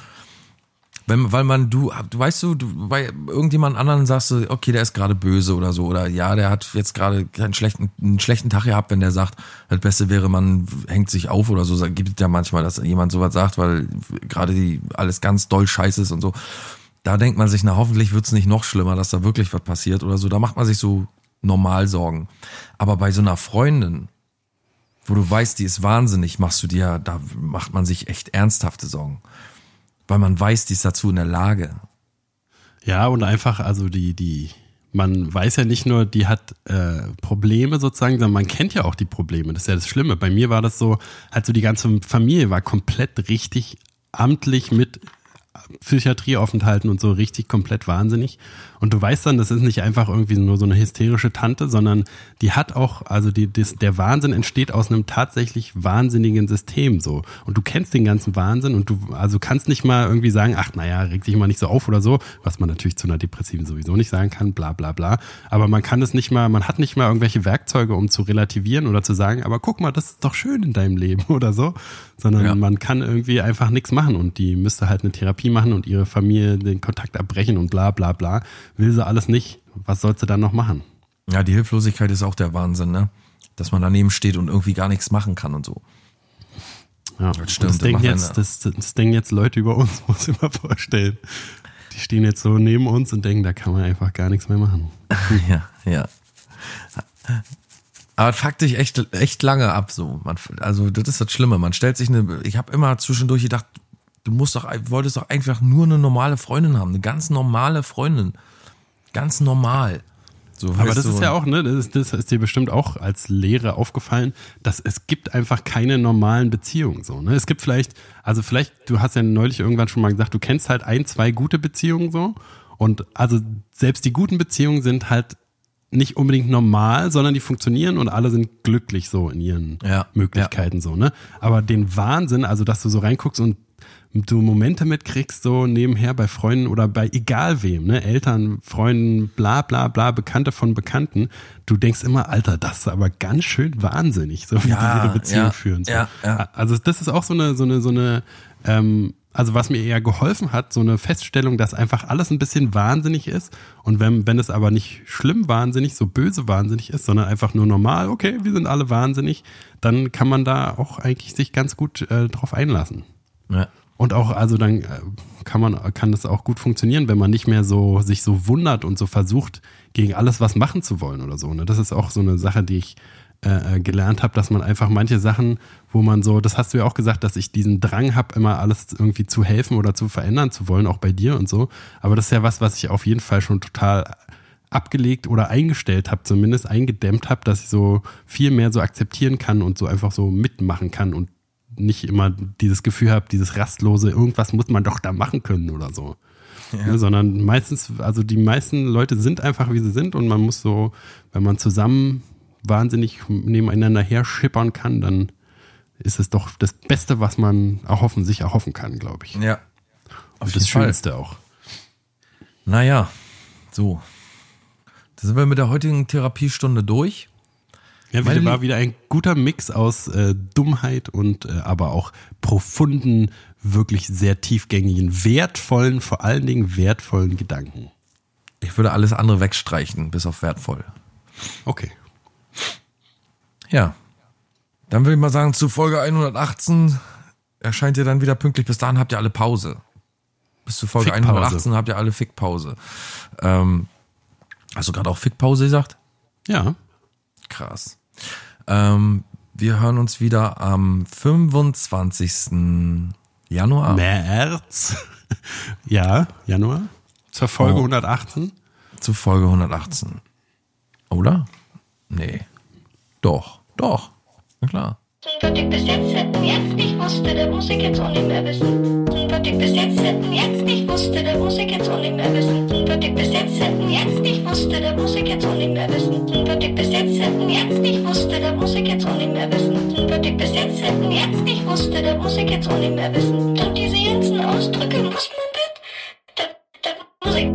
Wenn, weil man, du, du weißt du, du bei irgendjemand anderen sagst du, okay, der ist gerade böse oder so, oder ja, der hat jetzt gerade keinen schlechten, einen schlechten Tag gehabt, wenn der sagt, das Beste wäre, man hängt sich auf oder so, gibt es ja manchmal, dass jemand sowas sagt, weil gerade die alles ganz doll scheiße ist und so. Da denkt man sich, na, hoffentlich wird's nicht noch schlimmer, dass da wirklich was passiert oder so. Da macht man sich so normal Sorgen. Aber bei so einer Freundin, wo du weißt, die ist wahnsinnig, machst du dir, da macht man sich echt ernsthafte Sorgen weil man weiß, die ist dazu in der Lage. Ja, und einfach, also die, die, man weiß ja nicht nur, die hat äh, Probleme sozusagen, sondern man kennt ja auch die Probleme. Das ist ja das Schlimme. Bei mir war das so, also die ganze Familie war komplett richtig amtlich mit Psychiatrieaufenthalten und so richtig komplett wahnsinnig. Und du weißt dann, das ist nicht einfach irgendwie nur so eine hysterische Tante, sondern die hat auch, also die, das, der Wahnsinn entsteht aus einem tatsächlich wahnsinnigen System so. Und du kennst den ganzen Wahnsinn und du, also kannst nicht mal irgendwie sagen, ach naja, reg dich mal nicht so auf oder so, was man natürlich zu einer Depressiven sowieso nicht sagen kann, bla bla bla. Aber man kann es nicht mal, man hat nicht mal irgendwelche Werkzeuge, um zu relativieren oder zu sagen, aber guck mal, das ist doch schön in deinem Leben oder so. Sondern ja. man kann irgendwie einfach nichts machen und die müsste halt eine Therapie machen und ihre Familie den Kontakt abbrechen und bla bla bla will sie alles nicht. Was sollst du dann noch machen? Ja, die Hilflosigkeit ist auch der Wahnsinn, ne? Dass man daneben steht und irgendwie gar nichts machen kann und so. Ja, das stimmt. Das denken, jetzt, das, das denken jetzt Leute über uns, muss ich mal vorstellen. Die stehen jetzt so neben uns und denken, da kann man einfach gar nichts mehr machen. ja, ja. Aber es fuckt sich echt, echt lange ab, so. Man, also, das ist das Schlimme. Man stellt sich eine, ich habe immer zwischendurch gedacht, du musst doch, wolltest doch einfach nur eine normale Freundin haben. Eine ganz normale Freundin. Ganz normal. So, Aber das ist ja auch, ne, das ist, das ist dir bestimmt auch als Lehre aufgefallen, dass es gibt einfach keine normalen Beziehungen, so, ne. Es gibt vielleicht, also vielleicht, du hast ja neulich irgendwann schon mal gesagt, du kennst halt ein, zwei gute Beziehungen so. Und also selbst die guten Beziehungen sind halt nicht unbedingt normal, sondern die funktionieren und alle sind glücklich so in ihren ja, Möglichkeiten ja. so, ne? Aber den Wahnsinn, also dass du so reinguckst und du Momente mitkriegst, so nebenher bei Freunden oder bei egal wem, ne, Eltern, Freunden, bla bla bla, Bekannte von Bekannten, du denkst immer, Alter, das ist aber ganz schön wahnsinnig, so wie Ja, die ihre Beziehung ja, führen. So. ja, ja. Also das ist auch so eine, so eine, so eine, ähm, also was mir eher geholfen hat, so eine Feststellung, dass einfach alles ein bisschen wahnsinnig ist. Und wenn, wenn es aber nicht schlimm wahnsinnig, so böse wahnsinnig ist, sondern einfach nur normal, okay, wir sind alle wahnsinnig, dann kann man da auch eigentlich sich ganz gut äh, drauf einlassen. Ja. Und auch, also dann äh, kann man, kann das auch gut funktionieren, wenn man nicht mehr so sich so wundert und so versucht, gegen alles was machen zu wollen oder so. Ne? Das ist auch so eine Sache, die ich äh, äh, gelernt habe, dass man einfach manche Sachen, wo man so, das hast du ja auch gesagt, dass ich diesen Drang habe, immer alles irgendwie zu helfen oder zu verändern zu wollen, auch bei dir und so. Aber das ist ja was, was ich auf jeden Fall schon total abgelegt oder eingestellt habe, zumindest eingedämmt habe, dass ich so viel mehr so akzeptieren kann und so einfach so mitmachen kann und nicht immer dieses Gefühl habe, dieses rastlose, irgendwas muss man doch da machen können oder so. Ne, sondern meistens, also die meisten Leute sind einfach wie sie sind und man muss so, wenn man zusammen wahnsinnig nebeneinander her schippern kann, dann ist es doch das Beste, was man erhoffen, sich erhoffen kann, glaube ich. Ja. Auf Und das Fall. Schönste auch. Naja, so. Da sind wir mit der heutigen Therapiestunde durch. Ja, wieder, war wieder ein guter Mix aus äh, Dummheit und äh, aber auch profunden, wirklich sehr tiefgängigen, wertvollen, vor allen Dingen wertvollen Gedanken. Ich würde alles andere wegstreichen, bis auf wertvoll. Okay. Ja. Dann würde ich mal sagen, zu Folge 118 erscheint ihr dann wieder pünktlich. Bis dahin habt ihr alle Pause. Bis zu Folge Fickpause. 118 habt ihr alle Fickpause. Ähm, hast du gerade auch Fickpause gesagt? Ja. Krass. Ähm, wir hören uns wieder am 25. Januar. März. ja, Januar. Zur Folge Oh. 118. zu Folge 118. Oder? Nee. Doch, doch. Na klar. Ich bis jetzt jetzt nicht wusste, das muss ich jetzt auch nicht mehr wissen. Ich bis jetzt jetzt nicht wusste, das muss ich jetzt auch nicht mehr wissen. Was ich bis jetzt jetzt nicht wusste, das muss ich jetzt auch nicht mehr wissen. Was ich bis jetzt jetzt nicht wusste, das muss ich jetzt auch nicht mehr wissen. Was ich bis jetzt jetzt nicht wusste, das muss ich jetzt auch nicht mehr wissen. Und diese ganzen Ausdrücke muss man das, das, das muss